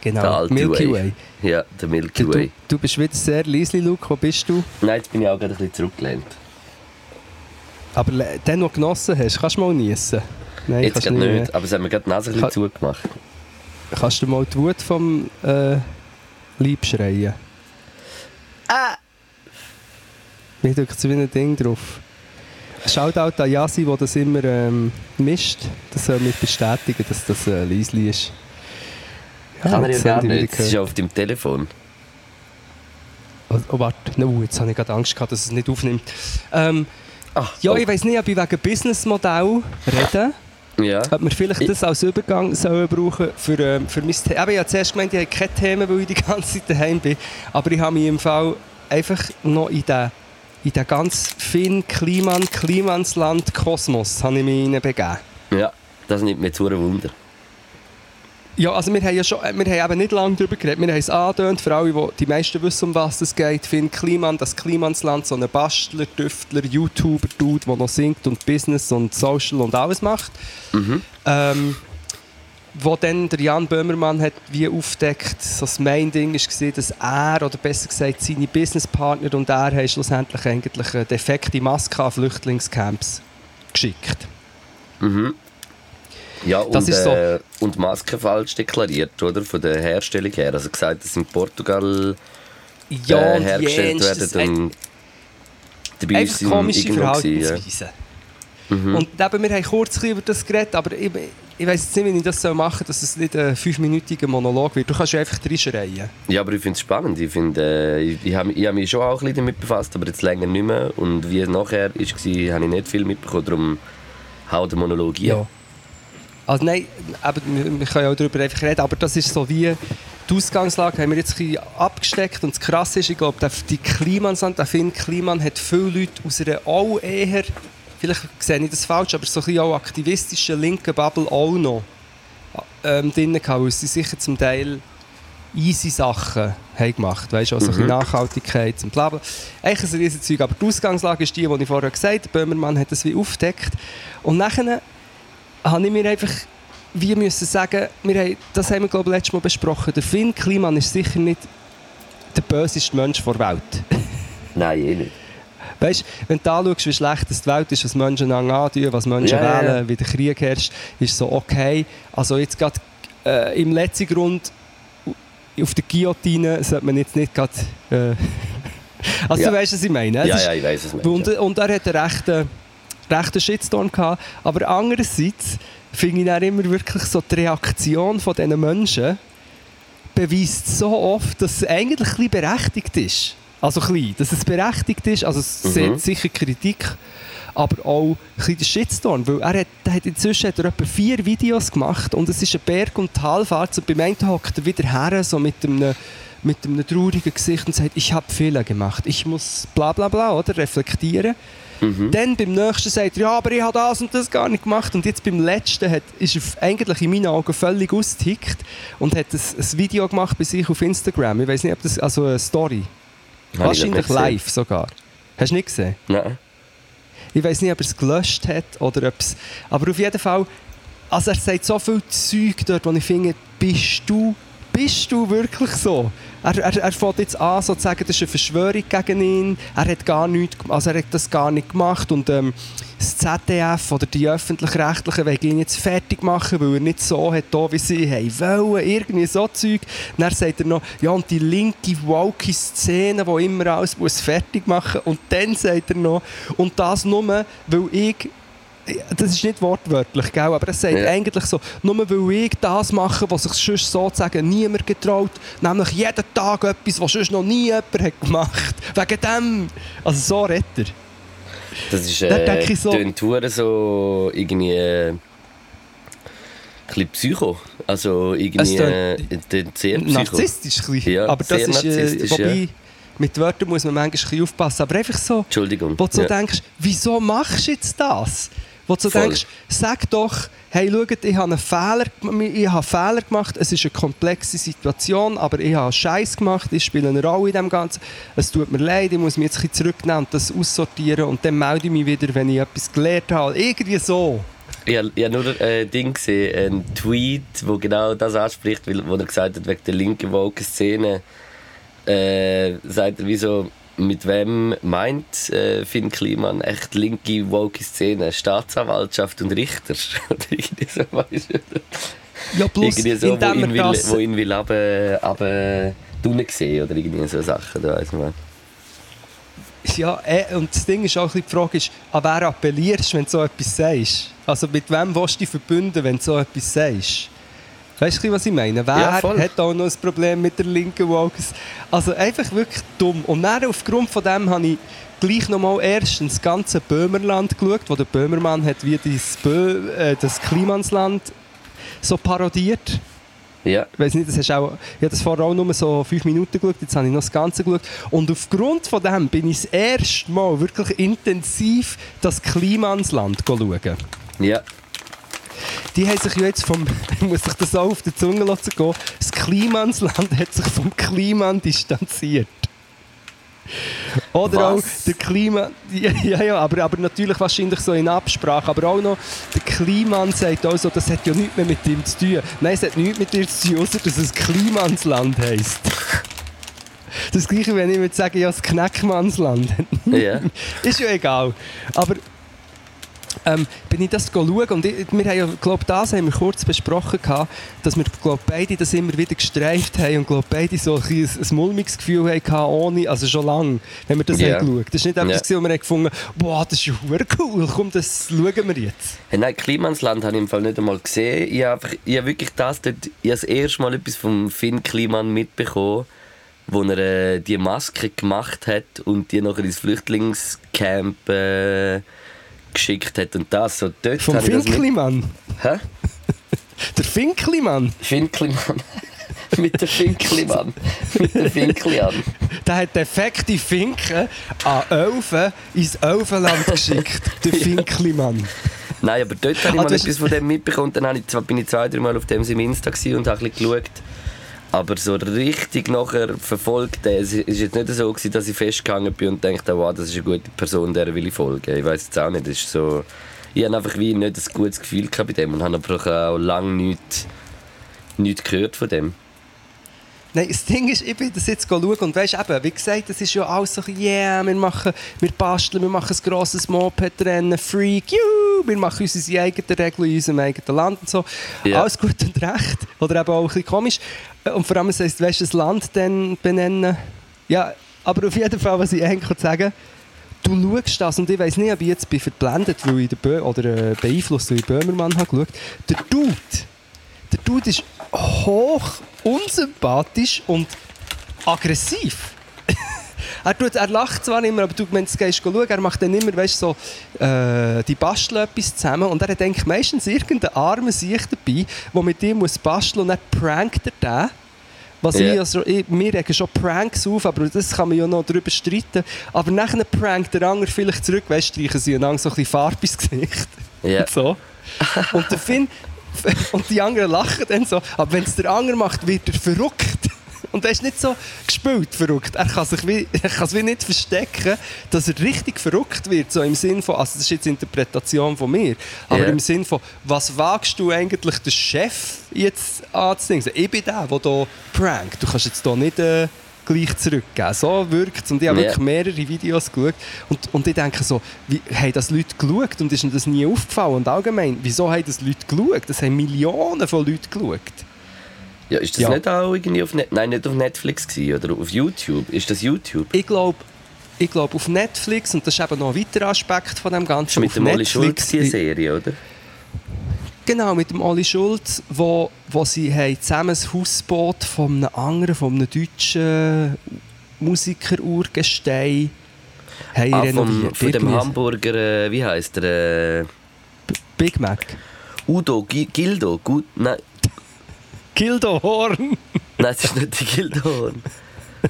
Genau, alte Milky Way. Way. Ja, der Milky Du, Way. du bist wieder sehr leise, Luke, wo bist du? Nein, jetzt bin ich auch gerade ein bisschen zurückgelehnt. Aber le- den, noch genossen hast, kannst du mal niesen. Nein, Jetzt gerade du nicht, nicht. mehr. aber es hat mir gerade die Nase ein Kann- bisschen zugemacht. Kannst du mal die Wut vom äh, Lieb schreien? Ah! Mir drückt so wie ein Ding drauf. Shoutout an Yasi, der das immer ähm, mischt. Das soll mich bestätigen, dass das äh, leisli ist. Kann er ja gar nicht. Es ist ja auf deinem Telefon. Oh, oh warte, no, jetzt habe ich gerade Angst gehabt, dass es nicht aufnimmt. Ähm, Ah, ja, oh. ich weiß nicht, ob ich wegen Businessmodell reden. Ja. Ob wir vielleicht Ich- das als Übergang sollen brauchen für, ähm, für mein Thema. Ich habe zuerst gemeint, ich habe keine Themen, weil ich die ganze Zeit daheim bin. Aber ich habe mich im Fall einfach noch in den, in den ganz feinen Kliman, Klimansland Kosmos habe ich mich hineinbegeben. ja, das nimmt mir zu ein Wunder. Ja, also wir haben ja schon, äh, wir haben eben nicht lange darüber geredet. Wir haben es angedeutet, für alle, die, die meisten wissen, um was es geht. Finn Kliman, das Klimansland, so ein Bastler, Tüftler, YouTuber, Dude, der noch singt und Business und Social und alles macht. Mhm. Ähm, wo dann der Jan Böhmermann hat wie aufdeckt, so das Main-Ding war, dass er, oder besser gesagt seine Businesspartner und er haben schlussendlich eigentlich eine defekte Maske an Flüchtlingscamps geschickt. Mhm. Ja, und, Das ist so. äh, und Masken falsch deklariert, oder? Von der Herstellung her. Also gesagt, dass in Portugal Ja, äh, hergestellt werden und dabei einfach sind komische Verhaltensweisen. ja. Mhm. Und eben, wir haben kurz über das geredet, aber ich, ich weiß jetzt nicht, wie ich das machen soll, dass es nicht ein fünfminütiger Monolog wird. Du kannst ja einfach reinschreien. Ja, aber ich finde es spannend. Ich, find, äh, ich, ich habe hab mich schon auch ein bisschen damit befasst, aber jetzt länger nicht mehr. Und wie es nachher war, habe ich nicht viel mitbekommen. Darum hau den Monolog ein. Also nein, eben, wir, können ja auch darüber einfach reden, aber das ist so wie... Die Ausgangslage haben wir jetzt ein abgesteckt und das Krasse ist, ich glaube, die Klimansland, der Finn Kliman hat viele Leute aus einer auch eher, vielleicht sehe ich das falsch, aber so ein bisschen auch aktivistischen linken Bubble auch noch ähm, drin gehabt, weil sie sicher zum Teil easy Sachen haben gemacht weißt also ein Mhm. Nachhaltigkeit und bla bla. Eigentlich ein riesiges Zeug, aber die Ausgangslage ist die, die ich vorher gesagt habe, Böhmermann hat das wie aufgedeckt und nachher habe ich mir einfach wie müssen sagen, wir haben, das haben wir glaube ich letztes Mal besprochen, der Finn Kliman ist sicher nicht der böseste Mensch der Welt. Nein, eh nicht. Weißt du, wenn du anschaust, wie schlecht es die Welt ist, was Menschen antun, was Menschen ja. wählen, wie der Krieg herrscht, ist so okay. Also jetzt gerade äh, im letzten Grund auf der Guillotine sollte man jetzt nicht gerade... Äh, (laughs) also Ja. du weißt, was ich meine. Es Ja, ist- ja, ich weiß es nicht. und, und er hat einen rechten, rechten Shitstorm gehabt. Aber andererseits finde ich dann immer wirklich so die Reaktion von diesen Menschen beweist so oft, dass es eigentlich ein bisschen berechtigt ist. Also klein, dass es berechtigt ist, also es Mhm. sicher Kritik, aber auch ein bisschen Shitstorm, weil er hat, er hat inzwischen hat er etwa vier Videos gemacht und es ist ein Berg- und Talfahrt und beim einen hockt er wieder her, so mit einem, mit einem traurigen Gesicht und sagt, ich habe Fehler gemacht, ich muss bla bla bla, oder, reflektieren. Mhm. Dann beim nächsten sagt er, ja, aber ich habe das und das gar nicht gemacht. Und jetzt beim letzten hat, ist er eigentlich in meinen Augen völlig ausgetickt und hat ein, ein Video gemacht bei sich auf Instagram. Ich weiß nicht, ob das, also eine Story. Habe Wahrscheinlich live sogar. Hast du nicht gesehen? Nein. Ich weiß nicht, ob er es gelöscht hat oder ob es... Aber auf jeden Fall, also er sagt so viel Zeug dort, wo ich finde, bist du, bist du wirklich so? Er, er, er fängt jetzt an, so zu sagen, das ist eine Verschwörung gegen ihn. Er hat gar nichts, also er hat das gar nicht gemacht und ähm, das ZDF oder die Öffentlich-Rechtlichen wollen ihn jetzt fertig machen, weil er nicht so hat, wie sie haben wollen. Irgendwie so Zeug. Dann sagt er noch, ja und die linke, woke Szene, die immer alles muss fertig machen Und dann sagt er noch, und das nur, weil ich das ist nicht wortwörtlich, gell? aber es sagt Ja. eigentlich so, nur weil ich das mache, was sich sonst sozusagen niemand getraut, nämlich jeden Tag etwas, was sonst noch nie jemand hat gemacht. (laughs) Wegen dem. Also so redet er. Das ist äh, denke ich so- hure so irgendwie äh, ein bisschen Psycho. Also irgendwie äh, sehr Psycho. Narzisstisch ein bisschen. Ja, aber das ist, äh, wobei, ja. mit Wörtern muss man manchmal ein bisschen aufpassen, aber einfach so, Entschuldigung. wo du so Ja. denkst, wieso machst du jetzt das? Wo du Voll. denkst, sag doch, hey, schaut, ich habe einen Fehler, ich habe Fehler gemacht, es ist eine komplexe Situation, aber ich habe Scheiß gemacht, ich spiele eine Rolle in dem Ganzen, es tut mir leid, ich muss mich jetzt ein bisschen zurücknehmen und das aussortieren und dann melde ich mich wieder, wenn ich etwas gelernt habe. Irgendwie so. Ich habe hab nur ein Ding gesehen, ein Tweet, wo genau das anspricht, weil, wo er gesagt hat, wegen der linken woke Szene, äh, sagt er wie so, mit wem meint äh, Finn Kliman echt linke, woke Szene? Staatsanwaltschaft und Richter? (laughs) Oder irgendwie so, weißt du? Ja, plus, irgendwie so, wo ihn, will, wo ihn will runter, runter sehen oder irgendwie so Sachen, da weiss man. Ja, eh, und das Ding ist auch die Frage, ist, an wer appellierst du, wenn du so etwas sagst? Also mit wem willst du dich verbünden, wenn du so etwas sagst? Weißt du, was ich meine? Wer Ja, hat auch noch ein Problem mit der linken Woke? Also einfach wirklich dumm. Und dann aufgrund von dem habe ich gleich nochmal erstens das ganze Böhmerland geschaut, wo der Böhmermann hat wie das, Bö äh, das Klimansland so parodiert. Ja. Ich weiß nicht, das hast auch, ich habe das vorher auch nur so fünf Minuten geschaut, jetzt habe ich noch das Ganze geschaut. Und aufgrund von dem bin ich das erste Mal wirklich intensiv das Klimansland schauen. Ja. Die haben sich ja jetzt vom, (laughs) ich muss sich das auch auf die Zunge lassen gehen, das Klimansland hat sich vom Kliman distanziert. Oder Was? auch der Klima... (laughs) Ja, ja, ja aber, aber natürlich wahrscheinlich so in Absprache. Aber auch noch, der Kliman sagt auch so, das hat ja nichts mehr mit ihm zu tun. Nein, es hat nichts mit dir zu tun, außer dass es Klimansland heisst. Das gleiche, wenn ich würde sagen, ja, das Kneckmannsland. ja. (laughs) Ist ja egal. Aber ähm, bin ich das schauen und ich, wir haben ja, glaub, das haben wir kurz besprochen gehabt, dass wir glaub, beide das immer wieder gestreift haben und glaub, beide so ein, ein, ein mulmiges Gefühl hatten, ohne, also schon lange, wenn wir das Ja. haben geschaut. Das ist nicht einfach, das, wo wir haben gefunden boah, das ist ja cool, komm, das schauen wir jetzt. Hey, nein, Klimansland habe ich im Fall nicht einmal gesehen. Ich habe, ich habe wirklich das dort, ich das erste Mal etwas vom Finn Kliman mitbekommen, wo er äh, die Maske gemacht hat und die nachher ins Flüchtlingscamp äh, geschickt hat und das. So, dort Vom Finklimann. Hä? (laughs) Der Finklimann, Finn Kliman. (laughs) mit der Finkliman. mit der Finklian. der hat defekte Finken an Elfen ins Elfenland (laughs) geschickt. Der Finklimann. Nein, aber dort habe ich Ah, mal etwas von dem mitbekommen. Dann ich, bin ich zwei, drei Mal auf dem im Insta und habe ein bisschen geschaut. Aber so richtig nachher verfolgt, äh, es ist jetzt nicht so gewesen, dass ich festgegangen bin und dachte, wow, das ist eine gute Person, der will ich folgen. Ich weiß jetzt auch nicht, ist so... Ich habe einfach wie nicht ein gutes Gefühl bei dem und habe aber auch lange nichts, nichts gehört von dem. Nein, das Ding ist, ich bin das jetzt schauen und weißt eben, wie gesagt, das ist ja alles so yeah, wir machen, wir basteln, wir machen ein grosses Moped-Rennen, Freak, juhu, wir machen unsere eigenen Regeln in unserem eigenen Land und so. Ja. Alles gut und recht. Oder eben auch ein bisschen komisch. Und vor allem, weißt du, das Land dann benennen. Ja, aber auf jeden Fall, was ich eigentlich sagen du schaust das und ich weiss nicht, ob ich jetzt bin verblendet, weil ich den Bö oder äh, beeinflusst, weil ich Böhmermann habe geschaut. Der Dude, der Dude ist hoch unsympathisch und aggressiv. (laughs) er, tut, er lacht zwar immer, aber du, wenn du gehst schauen, er macht dann immer, weißt, so, äh, die basteln etwas zusammen und er eigentlich meistens irgendeinen armen Sicht dabei, der mit ihm muss basteln und dann prankt er den. Was Ja. ich, also, ich, wir regen schon Pranks auf, aber das kann man ja noch darüber streiten. Aber nachher prankt der andere vielleicht zurück, weißt streichen sie einander so ein bisschen Farbe ins Gesicht. Ja. Und (laughs) so. Und der Finn (laughs) und die anderen lachen dann so. Aber wenn es der andere macht, wird er verrückt. Und er ist nicht so gespielt verrückt. Er kann sich wie, (laughs) er kann es wie nicht verstecken, dass er richtig verrückt wird. So im Sinn von, also das ist jetzt Interpretation von mir, aber Ja. im Sinn von, was wagst du eigentlich den Chef jetzt anzudingen? Ich bin der, der hier prankt. Du kannst jetzt hier nicht äh, gleich zurückgeben. So wirkt es. Und ich habe Ja. wirklich mehrere Videos geschaut. Und, und ich denke so, wie, haben das Leute geschaut und ist ihnen das nie aufgefallen? Und allgemein, wieso haben das Leute geschaut? Das haben Millionen von Leuten geschaut. Ja, ist das Ja. nicht auch irgendwie auf, Net Nein, nicht auf Netflix gewesen, oder auf YouTube? Ist das YouTube? Ich glaube, ich glaube auf Netflix, und das ist eben noch ein weiterer Aspekt von dem Ganzen. mit auf dem Oli Schulz die Serie, oder? Genau, mit dem Oli Schulz, wo, wo sie haben zusammen das Hausboot von einem anderen, von einem deutschen Musiker-Urgestein haben Ah, renoviert. vom, von dem Hamburger, äh, wie heißt der? Äh, Big Mac. Udo, Gi Gildo, gut, nein, Gildo Horn nein, es ist nicht der Gildo Horn.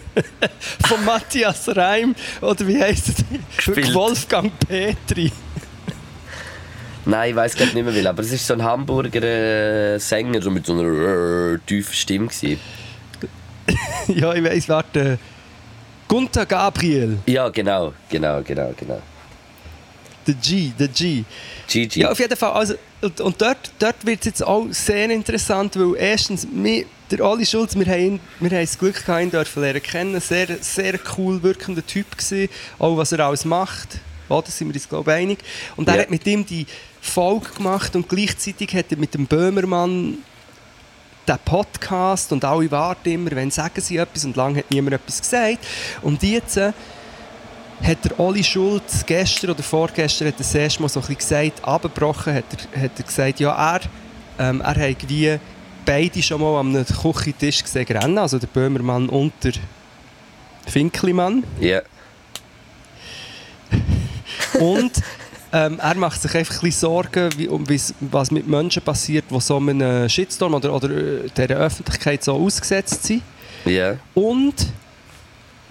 (laughs) von Matthias Reim. Oder wie heisst es? Wolfgang Petri. Nein, ich weiß gerade nicht mehr, will, aber es ist so ein Hamburger äh, Sänger so mit so einer äh, tiefen Stimme gewesen. (laughs) ja, ich weiss, warte. Gunther Gabriel. Ja, genau, genau, genau, genau. Der G, der G. Gigi. Ja, auf jeden Fall. Also, und, und dort, dort wird es jetzt auch sehr interessant, weil erstens, wir, der Oli Schulz, wir haben, ihn- wir haben das Glück gehabt, ihn dürfen lernen kennen. Sehr, sehr cool wirkender Typ gewesen, auch was er alles macht. Ja, da sind wir uns, glaube ich, einig. Und er Ja. hat mit ihm die Folge gemacht und gleichzeitig hat er mit dem Böhmermann den Podcast und alle warten immer, wenn sagen sie etwas und lange hat niemand etwas gesagt. Und jetzt äh, hat der Oli Schulz gestern oder vorgestern hat er das erste Mal so ein bisschen gesagt, abgebrochen, hat er, hat er gesagt, ja, er, ähm, er hat wie beide schon mal am Küchentisch gesehen rennen, also der Böhmermann und der Finklimann. Ja. (laughs) Und ähm, er macht sich einfach ein bisschen Sorgen, wie, um, was mit Menschen passiert, die so einem Shitstorm oder, oder äh, dieser Öffentlichkeit so ausgesetzt sind. Ja. Und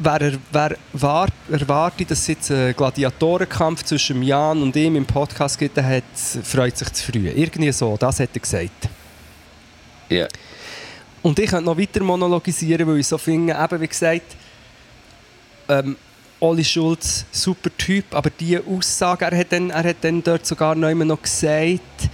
wer, er, wer war, erwartet, dass es jetzt einen Gladiatorenkampf zwischen Jan und ihm im Podcast gibt, der hat, freut sich zu früh. Irgendwie so, das hat er gesagt. Ja. Und ich könnte noch weiter monologisieren, weil ich so finde, eben wie gesagt, ähm, Oli Schulz, super Typ, aber die Aussage, er hat dann, er hat dann dort sogar noch immer noch gesagt,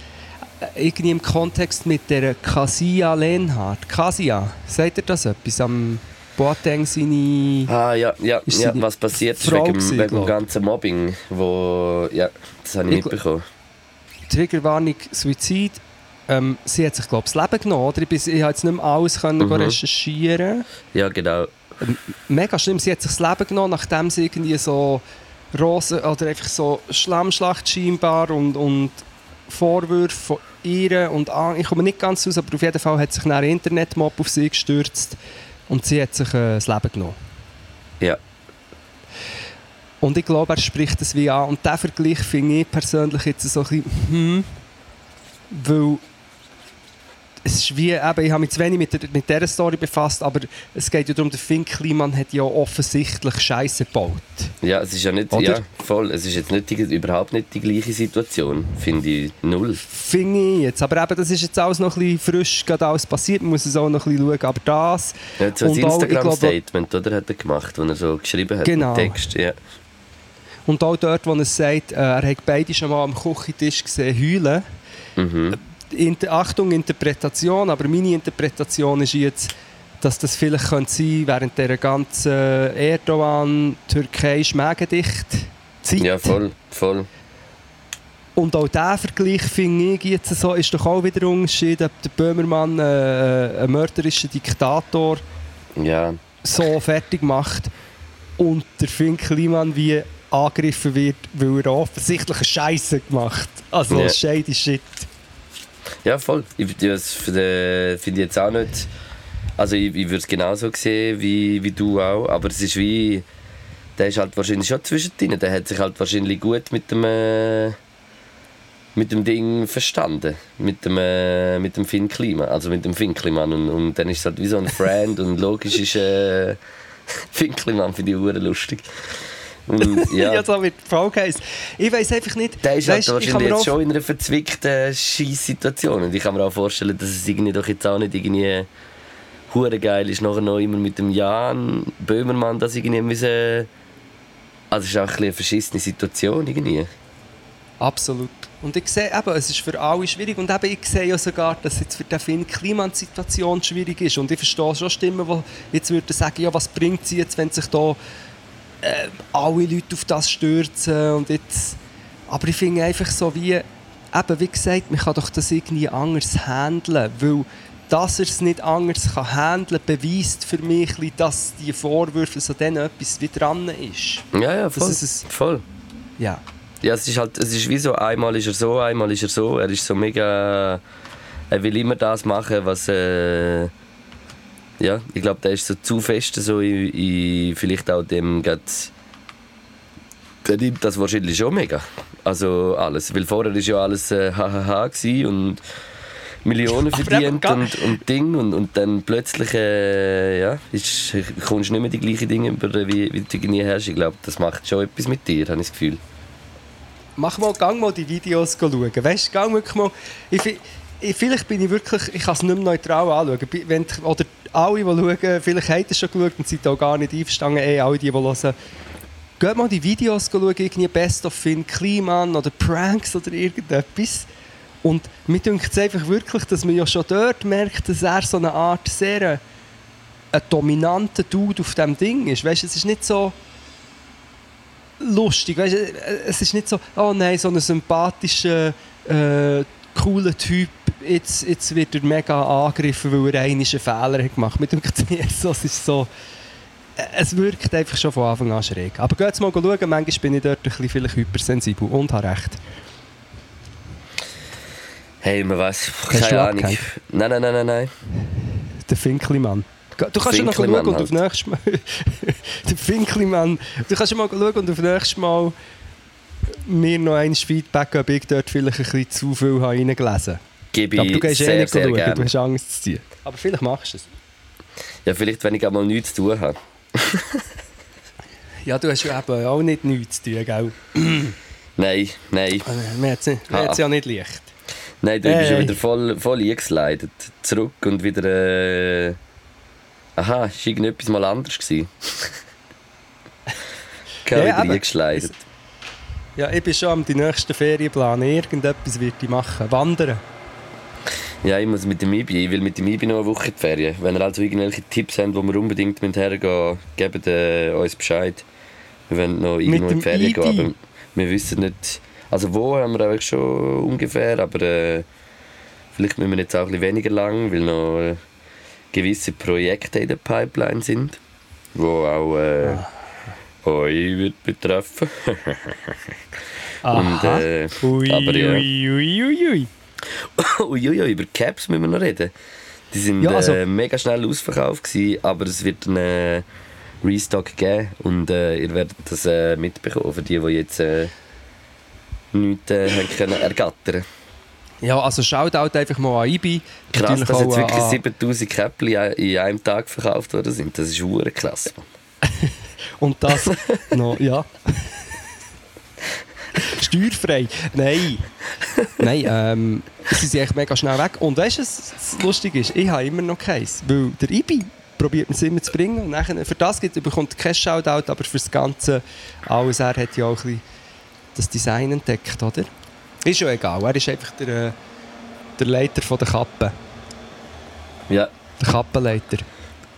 äh, irgendwie im Kontext mit der Kasia Lehnhardt. Kasia, sagt ihr das etwas? Am Boateng seine... Ah, ja, ja, ja was passiert ist wegen, gewesen, wegen dem ganzen Mobbing, wo, ja, das habe ich Ich- mitbekommen. Triggerwarnung Suizid. Ähm, sie hat sich, glaube ich, das Leben genommen. Oder? Ich, ich habe jetzt nicht mehr alles können Mhm. recherchieren Ja, genau. Mega schlimm. Sie hat sich das Leben genommen, nachdem sie irgendwie so Rosen oder einfach so Schlammschlacht scheinbar und, und Vorwürfe von ihr und an, ich komme nicht ganz raus, aber auf jeden Fall hat sich ein Internetmob auf sie gestürzt und sie hat sich äh, das Leben genommen. Ja. Und ich glaube, er spricht das wie an. Und diesen Vergleich finde ich persönlich jetzt so ein bisschen, hm, weil es ist wie, eben, ich habe mich zu wenig mit, der, mit dieser Story befasst, aber es geht ja darum, der Finn Kliman hat ja offensichtlich Scheiße gebaut. Ja, es ist ja nicht, Oder? ja, voll, es ist jetzt nicht die, überhaupt nicht die gleiche Situation, finde ich, null. Finde ich jetzt. Aber eben, das ist jetzt alles noch ein bisschen frisch, gerade alles passiert, man muss es auch noch ein bisschen schauen, aber das... Ja, so ein Instagram-Statement, oder, hat er gemacht, wo er so geschrieben hat, Genau. im Text, ja. Und auch dort, wo er sagt, äh, er hat beide schon mal am Küchentisch gesehen heulen. Mhm. Inter Achtung, Interpretation, aber meine Interpretation ist jetzt, dass das vielleicht könnte sein während der ganzen Erdogan-Türkei-Schmägendicht-Zeit. Ja, voll, voll. Und auch dieser Vergleich, finde ich, jetzt so, ist doch auch wieder ein Unterschied, ob der Böhmermann äh, ein mörderischer Diktator Ja, so fertig macht und der Finn Kliman wie angegriffen wird, weil er offensichtlich eine Scheiße gemacht Also Ja. shady shit. Ja voll. Ich, das finde ich jetzt auch nicht... Also ich, ich würde es genauso sehen wie, wie du auch, aber es ist wie... Der ist halt wahrscheinlich schon zwischendrin. Der hat sich halt wahrscheinlich gut mit dem... Äh, mit dem Ding verstanden. Mit dem, äh, mit dem Finn Klima. Also mit dem Finn Kliman. Und, und dann ist es halt wie so ein Friend und logisch ist... Äh, (laughs) Finn Kliman finde ich lustig. (laughs) Und, Ja, ja. so wird die Frage heißen. Ich weiß einfach nicht. Der ist halt ich kann wahrscheinlich jetzt schon in einer verzwickten Scheiss-Situation. Und ich kann mir auch vorstellen, dass es irgendwie doch jetzt auch nicht irgendwie hure geil ist, nachher noch immer mit dem Jan Böhmermann das irgendwie müssen... Also es ist auch ein eine verschissene Situation irgendwie. Absolut. Und ich sehe eben, es ist für alle schwierig. Und eben, ich sehe ja sogar, dass jetzt für den Finn Kliman die Situation schwierig ist. Und ich verstehe schon Stimmen, die jetzt würden sagen, ja, was bringt sie jetzt, wenn sich da äh, alle Leute auf das stürzen und jetzt... Aber ich finde einfach so wie, eben wie gesagt, man kann doch das irgendwie anders handeln, weil dass er es nicht anders kann handeln beweist für mich, dass die Vorwürfe so denen etwas wie dran ist. Ja, ja, voll. ist es. voll. Ja. Ja, es ist halt, es ist wie so, einmal ist er so, einmal ist er so. Er ist so mega... Er will immer das machen, was... Äh, ja, ich glaube, der ist so zu fest so in, in vielleicht auch dem... grad- Der nimmt das wahrscheinlich schon mega. Also alles. Weil vorher war ja alles äh, hahaha und Millionen verdient und, und Ding und, und dann plötzlich äh, ja, ist, kommst du nicht mehr die gleichen Dinge über, wie, wie du irgendwie hast. Ich glaube, das macht schon etwas mit dir, habe ich das Gefühl. Mach mal, gang mal die Videos schauen. Weißt du, gang wirklich mal. Ich, ich, vielleicht bin ich wirklich, ich kann es nicht mehr neutral anschauen. Wenn, oder alle, die schauen, vielleicht habt ihr schon geschaut und seid auch gar nicht einverstanden, eh, alle die, die hören. Geht mal die Videos schauen, irgendwie Best of Finn Kliman oder Pranks oder irgendetwas. Und mir denkt es einfach wirklich, dass man ja schon dort merkt, dass er so eine Art sehr äh, ein dominanter Dude auf diesem Ding ist. Weißt, es ist nicht so lustig. Weißt, es ist nicht so, oh nein, so ein sympathischer, äh, cooler Typ. Jetzt, jetzt wird er mega angegriffen, weil er einen Fehler hat gemacht hat. Mir denkt es ist so es wirkt einfach schon von Anfang an schräg. Aber geht mal schauen, manchmal bin ich dort ein bisschen vielleicht hypersensibel und habe recht. Hey, man weiß, keine Ahnung. Nein, nein, nein, nein, nein. Der Finklimann. Du kannst ja noch schauen und auf nächstes Mal... (laughs) der Finklimann. Du kannst ja mal schauen und auf nächstes Mal mir noch ein Feedback, ob ich dort vielleicht ein bisschen zu viel reingelesen habe. Gebe Aber du gehst sehr, eh nicht schauen, gerne. du hast Angst zu ziehen. Aber vielleicht machst du es. Ja, vielleicht, wenn ich einmal nichts zu tun habe. (laughs) ja, du hast ja eben auch nicht nichts zu tun, gell? (clears throat) nein, nein. Man hat es ja nicht leicht. Nein, du hey. bist ja wieder voll, voll eingeslidet. Zurück und wieder... Äh... Aha, es war irgendetwas mal anders. Gewesen. (laughs) ich ja, wieder eingeslidet. Ja, ich bin schon am die nächsten Ferienplan. Irgendetwas wird ich machen. Wandern. Ja, ich muss mit dem Ibi, ich will mit dem Ibi noch eine Woche in die Ferien. Wenn ihr also irgendwelche Tipps habt, wo wir unbedingt hergehen müssen, gebt äh, uns Bescheid. Wir wollen noch irgendwo in die Ferien gehen, aber wir wissen nicht... Also wo haben wir eigentlich schon ungefähr, aber äh, vielleicht müssen wir jetzt auch ein bisschen weniger lang, weil noch äh, gewisse Projekte in der Pipeline sind, die auch äh, ah. euch wird betreffen. (laughs) Und, äh, ui, aber, ja. ui, ui. (laughs) Uiuiui, über Caps müssen wir noch reden. Die sind ja, also, äh, mega schnell ausverkauft gewesen, aber es wird einen Restock geben und äh, ihr werdet das äh, mitbekommen für die, die jetzt äh, nichts äh, können ergattern Ja, also Shoutout einfach mal an IBI. Krass, dass jetzt wirklich 7000 Käppli in einem Tag verkauft worden sind. Das ist krass. (laughs) und das (laughs) noch, ja. (laughs) Steuerfrei. Nein. Nein, ähm, sie sind echt mega schnell weg. Und weißt du, was lustig ist? Ich habe immer noch keins. Weil der Ibi probiert es immer zu bringen. Und nachher, für das gibt, bekommt er kein Shoutout, aber für das Ganze alles. Er hat ja auch ein bisschen das Design entdeckt, oder? Ist ja egal. Er ist einfach der, äh, der Leiter von der Kappe. Ja. Der Kappenleiter.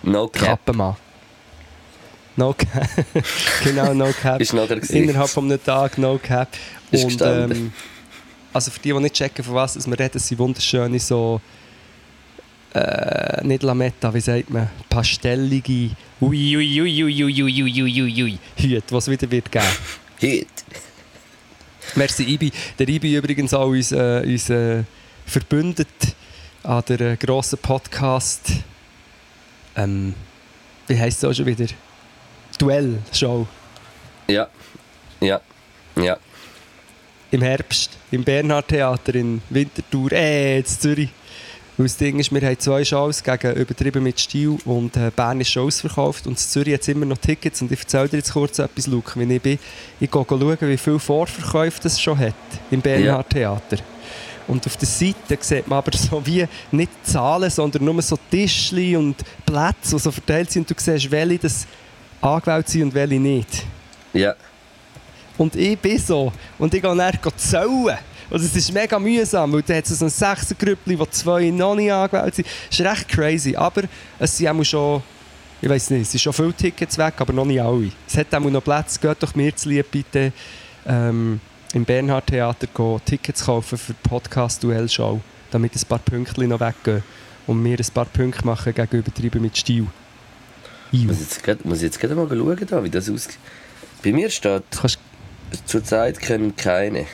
No cap. Kappenmann. No Cap. genau, No Cap. Ist Innerhalb von einem Tag No Cap. Ist Und, ähm, also für die, die nicht checken, von was wir reden, sind wunderschöne so äh, nicht Lametta, wie sagt man, pastellige ui ui ui ui ui ui ui ui ui ui Hüte, was wieder wird geben. Hüte. Merci Ibi. Der Ibi übrigens auch uns, äh, uns äh, verbündet an der äh, grossen Podcast ähm, wie heisst es auch schon wieder? Duell-Show. Ja, ja, ja. Im Herbst, im Bernhard Theater in Winterthur, äh, in Zürich. Weil das Ding ist, wir haben zwei Shows gegen «Übertrieben mit Stil» und äh, Bern ist schon ausverkauft und Zürich hat immer noch Tickets und ich erzähle dir jetzt kurz etwas, Luke, wenn ich bin. Ich gehe schauen, wie viele Vorverkäufe das schon hat im Bernhard Theater. Und auf der Seite sieht man aber (laughs) so wie nicht Zahlen, sondern nur so Tischli und Plätze, die so verteilt sind und du siehst, welche das angewählt sind und welche nicht. Ja. Und ich bin so. Und ich gehe dann zählen. Und es ist mega mühsam, weil da hat es so ein Sechsergrüppli, wo zwei noch nicht angewählt sind. Das ist recht crazy. Aber es sind auch schon, ich weiß nicht, es sind schon viele Tickets weg, aber noch nicht alle. Es hat auch noch Plätze. Geht doch mir zu lieb, bitte ähm, im Bernhard Theater gehen, Tickets kaufen für die Podcast-Duell-Show, damit ein paar Pünktchen noch weggehen und wir ein paar Punkte machen gegen Übertrieben mit Stil. Muss jetzt grad, muss jetzt gerade mal schauen, wie das aussieht. Bei mir steht, Kannst... zurzeit können keine.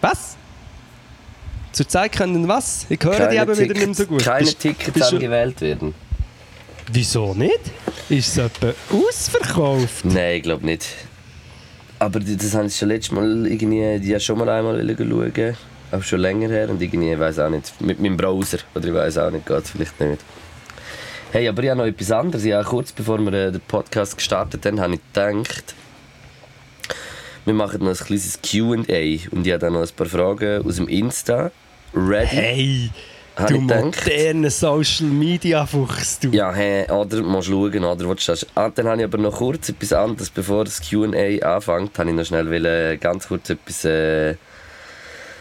Was? Zurzeit können was? Ich höre keine die eben wieder nicht so gut. Keine bist, Tickets bist gewählt werden. Wieso nicht? Ist es etwa ausverkauft? Nein, ich glaube nicht. Aber das habe ich schon letztes Mal irgendwie, die schon mal einmal schauen. Auch schon länger her und irgendwie, ich weiß auch nicht, mit meinem Browser. Oder ich weiß auch nicht, geht es vielleicht nicht. Hey, aber ich habe noch etwas anderes. Ja, kurz bevor wir äh, den Podcast gestartet haben, habe ich gedacht, wir machen noch ein kleines Q&A und ich habe dann noch ein paar Fragen aus dem Insta ready. Hey, habe du moderner Social Media Fuchs, du. Ja, hey, oder musst schauen, oder willst du ah, Dann habe ich aber noch kurz etwas anderes, bevor das Q&A anfängt, habe ich noch schnell will, ganz kurz etwas äh,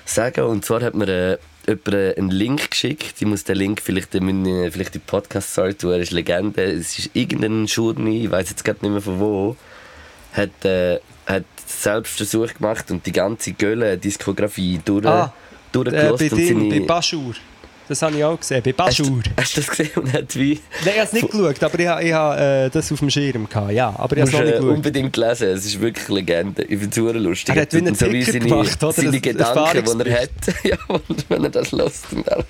sagen. Und zwar hat mir äh, jemand einen Link geschickt. Ich muss den Link vielleicht in, vielleicht in die Podcast-Story tun. Er ist Legende. Es ist irgendein Schurni, ich weiß jetzt gerade nicht mehr von wo, hat, äh, hat selbst Versuch gemacht und die ganze Gölle-Diskografie durch, Ah, Äh, durchgelassen. bei und dem, bei Baschur. Das habe ich auch gesehen, bei Hast du, Baschur. hast du das gesehen und hat wie... Nein, ich habe es nicht geschaut, aber ich, habe- ich habe äh, das auf dem Schirm gehabt, ja. Aber ich habe es nicht äh, geschaut. unbedingt lesen, es ist wirklich Legende. Ich finde es lustig. Er hat wie einen Und so Ticker seine, gemacht, oder? Seine Das Gedanken, die er hat. (laughs) ja, und wenn er das lässt und alles.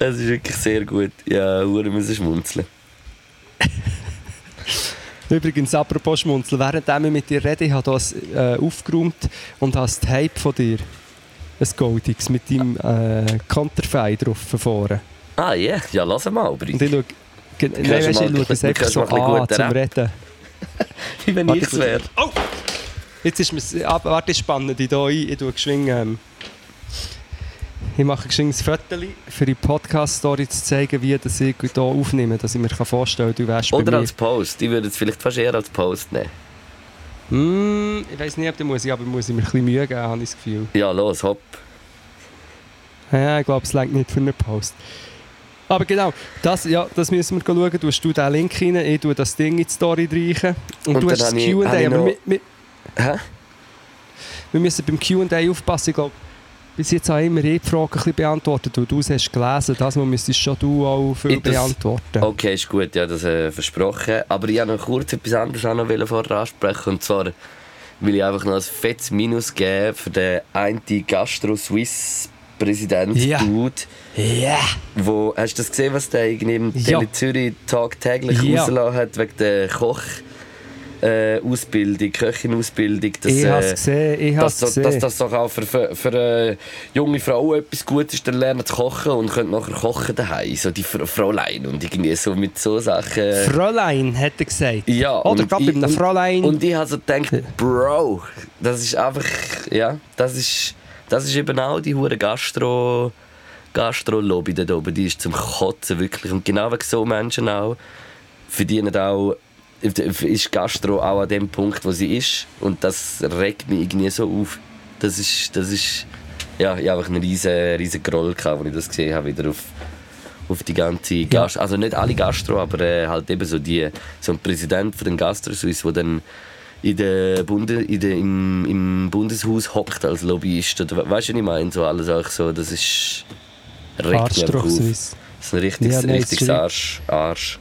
Das ist wirklich sehr gut. Ja, Uhren müssen schmunzeln. (laughs) Übrigens, apropos Schmunzeln, während ich mit dir rede, ich habe das äh, aufgeräumt und habe das Tape von dir, ein Goldiges, mit deinem äh, Konterfei drauf vorne. Ah, ja, yeah. ja, lass mal, Brit. Und ich schaue, nein, weißt, ich schaue es bisschen- einfach so an gut zum rappen. Reden. Wie wenn (laughs) ich es wäre. Oh! Jetzt ist mir ab, warte, ich spanne dich hier ein. Ich tue geschwind, ähm, ich mache ein Foto für die Podcast-Story zu zeigen, wie das ich hier aufnehme, dass ich mir vorstellen kann, du wärst Oder als Post. Ich würde es vielleicht fast eher als Post nehmen. Mm, ich weiß nicht, ob der muss ich, aber muss ich mir ein bisschen Mühe geben, habe ich das Gefühl. Ja, los, hopp. Ja, ich glaube, es reicht nicht für einen Post. Aber genau, das, ja, das müssen wir schauen. Du hast du den Link rein, ich tue das Ding in die Story reichen. Und, Und du hast das Q&A, aber noch- wir, wir, Hä? wir müssen beim Q&A aufpassen. Ich glaube, bis jetzt ich immer die Frage ein bisschen beantwortet, weil du es hast gelesen. Das müsstest schon du auch viel das- beantworten. Okay, ist gut, ja, das äh, versprochen. Aber ich wollte noch kurz etwas anderes auch noch vorher ansprechen. Und zwar will ich einfach noch ein fettes Minus geben für den einen Gastro-Swiss-Präsident Ja. Dude. Ja! Wo, hast du das gesehen, was der irgendwie im Ja. Zürich tagtäglich Ja. rausgelassen hat wegen der Koch... Äh, Ausbildung, Köchin-Ausbildung, dass, Ich habe es äh, gesehen, ich dass, es das- gesehen. dass das auch für, für, für äh, junge Frauen etwas Gutes ist, dann lernen zu kochen und können nachher kochen daheim, so die Fräulein und irgendwie so mit so Sachen. Fräulein, hat er gesagt. ja, Oder und gerade einem und- Fräulein. Und ich habe so gedacht, Bro, das ist einfach, ja, das ist, das ist eben auch die hure Gastro, Gastro-Lobby da oben, die ist zum Kotzen wirklich. Und genau wegen so Menschen auch verdienen auch ist Gastro auch an dem Punkt, wo sie ist und das regt mich irgendwie so auf. Das ist, das ist ja, ich habe einfach einen riesen, riesen Groll gehabt, als ich das gesehen habe, wieder auf, auf die ganze Gastro, also nicht alle Gastro, aber äh, halt eben so die, so ein Präsident von den Gastro Suisse, der dann in der Bunde, in der, im, im Bundeshaus hockt als Lobbyist oder we- weißt du, was ich meine? So alles auch so, das ist Arschloch auf. Das ist ein richtiges, Ja, nein, es richtiges Arsch, Arsch,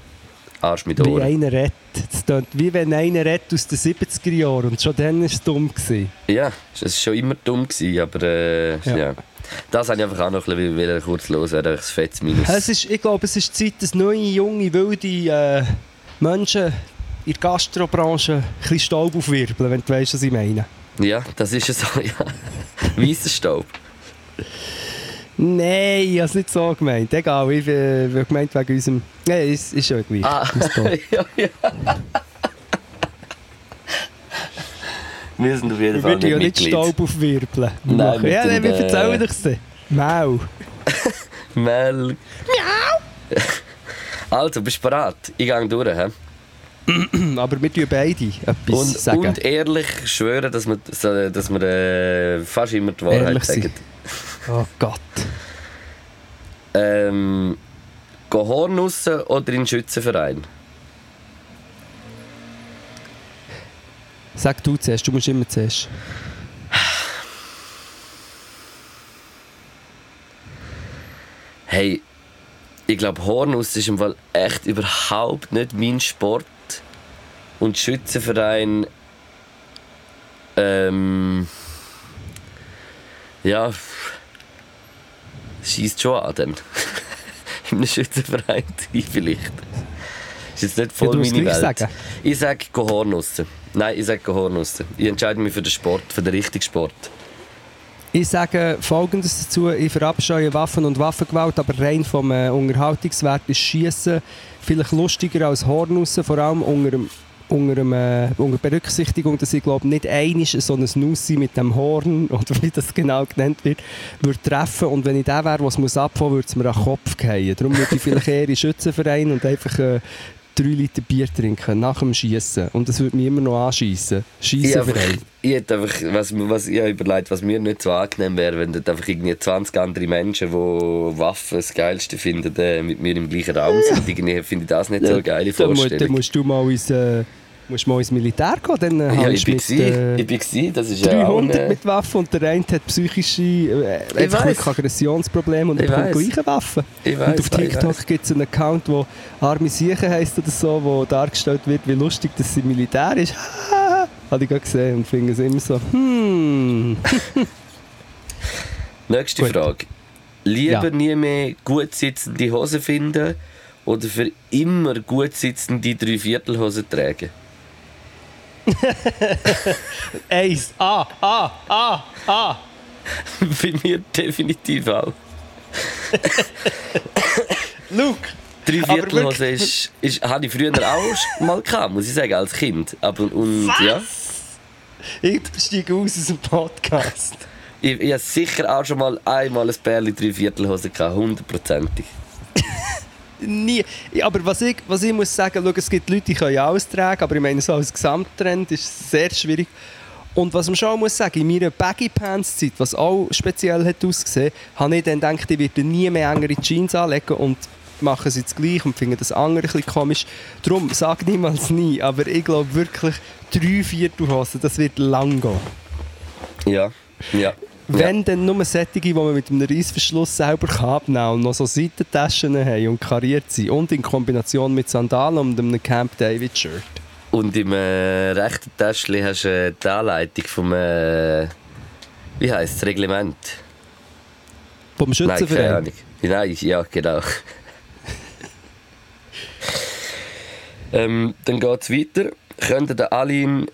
Arsch mit Wie Ohren. einer rettet. Es tönt wie wenn einer rettet aus den 70er Jahren und schon dann war es dumm. Gewesen. Ja, es war schon immer dumm, gewesen, aber äh, ja. Ja. Das habe ich einfach auch noch ein bisschen kurz loswerden, das fettes Minus. Es ist, ich glaube, es ist Zeit, dass neue, junge, wilde äh, Menschen in der Gastrobranche ein bisschen Staub aufwirbeln, wenn du weißt, was ich meine. Ja, das ist es so, ja. (laughs) Weißer Staub. Nein, ich habe es nicht so gemeint. Egal, ich äh, habe gemeint wegen unserem... Nein, ist, ist schon gleich. Ah, (laughs) ja, ja. Wir sind auf jeden Wir Fall würden ja nicht nicht. Staub aufwirbeln. Wir Nein, machen- ja, nein, wir äh, erzählen dich es. Mau. (laughs) Mel. Miau. Also, bist du bereit? Ich gehe durch. He? (clears throat) Aber wir tun beide etwas Und, sagen. und ehrlich schwören, dass wir, dass wir äh, fast immer die Wahrheit Ehrlich sein. sagen. Oh Gott. Ähm, gehen Hornussen oder in den Schützenverein? Sag du zuerst, du musst immer zuerst. Hey, ich glaube, Hornuss ist im Fall echt überhaupt nicht mein Sport. Und Schützenverein. Ähm. Ja. Schießt schon an dann. (laughs) In einem Schützenverein vielleicht. Ist jetzt nicht voll Ja, meine Welt. sagen. Ich sage Hornussen. Nein, ich sage Hornussen. Ich entscheide mich für den Sport, für den richtigen Sport. Ich sage folgendes dazu: Ich verabscheue Waffen und Waffengewalt, aber rein vom äh, Unterhaltungswert ist Schießen vielleicht lustiger als Hornussen, vor allem unter, dem, unter, äh, unter Berücksichtigung, dass ich glaube nicht einig so ein Nussi mit dem Horn (laughs) oder wie das genau genannt wird, würde treffen und wenn ich der wäre, was muss abfahren, würde es mir an den Kopf fallen. Darum würde ich vielleicht eher in Schützenverein und einfach äh, drei Liter Bier trinken nach dem Schießen und es würde mich immer noch anschießen. Schießen ich hätte einfach, was, was ich habe überlegt, was mir nicht so angenehm wäre, wenn dort einfach irgendwie 20 andere Menschen, die Waffen das Geilste finden, äh, mit mir im gleichen Raum sind. (laughs) Irgendwie finde ich das nicht so eine geile mu- dann Vorstellung. musst du mal ins, äh, musst mal ins Militär gehen, dann äh, Ja, ich bin mit äh, ich bin gsi, das ist ja auch 300 eine, mit Waffen und der eine hat psychische äh, Aggressionsprobleme und er bekommt gleiche Waffen. Ich und auf TikTok gibt es einen Account, wo «Arme Siechen» heisst oder so, wo dargestellt wird, wie lustig das im Militär ist. (laughs) Habe ich gerade gesehen und finde es immer so «Hmm». (laughs) Nächste Gut. Frage. Lieber Ja. nie mehr gut sitzende Hosen finden oder für immer gut sitzende Dreiviertelhosen tragen? (laughs) Eins. Ah, ah, ah, ah. Bei mir definitiv auch. (laughs) Luke. Dreiviertelhose wirklich- ist, ist, habe ich früher auch mal gehabt, muss ich sagen, als Kind. Aber, und, ja, Ich steige aus aus dem Podcast. ich, ich habe sicher auch schon mal einmal ein Pärchen Dreiviertelhose gehabt, hundertprozentig. (laughs) Nie. Aber was ich, was ich muss sagen, schau, es gibt Leute, die können alles tragen, aber ich meine, so als Gesamttrend ist es sehr schwierig. Und was man schon muss sagen, in meiner Baggy Pants Zeit, was auch speziell hat ausgesehen, habe ich dann gedacht, ich werde nie mehr engere Jeans anlegen und machen es jetzt gleich und finde das andere ein bisschen komisch. Darum sag niemals nie, aber ich glaube wirklich, drei Viertelhosen, das wird lang gehen. Ja, ja. Wenn dann nur solche, die man mit einem Reissverschluss selber kann abnehmen kann und noch so Seitentaschen haben und kariert sind und in Kombination mit Sandalen und einem Camp David Shirt. Und im äh, rechten Täschchen hast du äh, die Anleitung vom, äh, wie heisst es, Reglement? Vom Nein, keine Schützenverein. Ahnung. Nein, ja, genau. ähm, dann geht es weiter. Könnten der Aline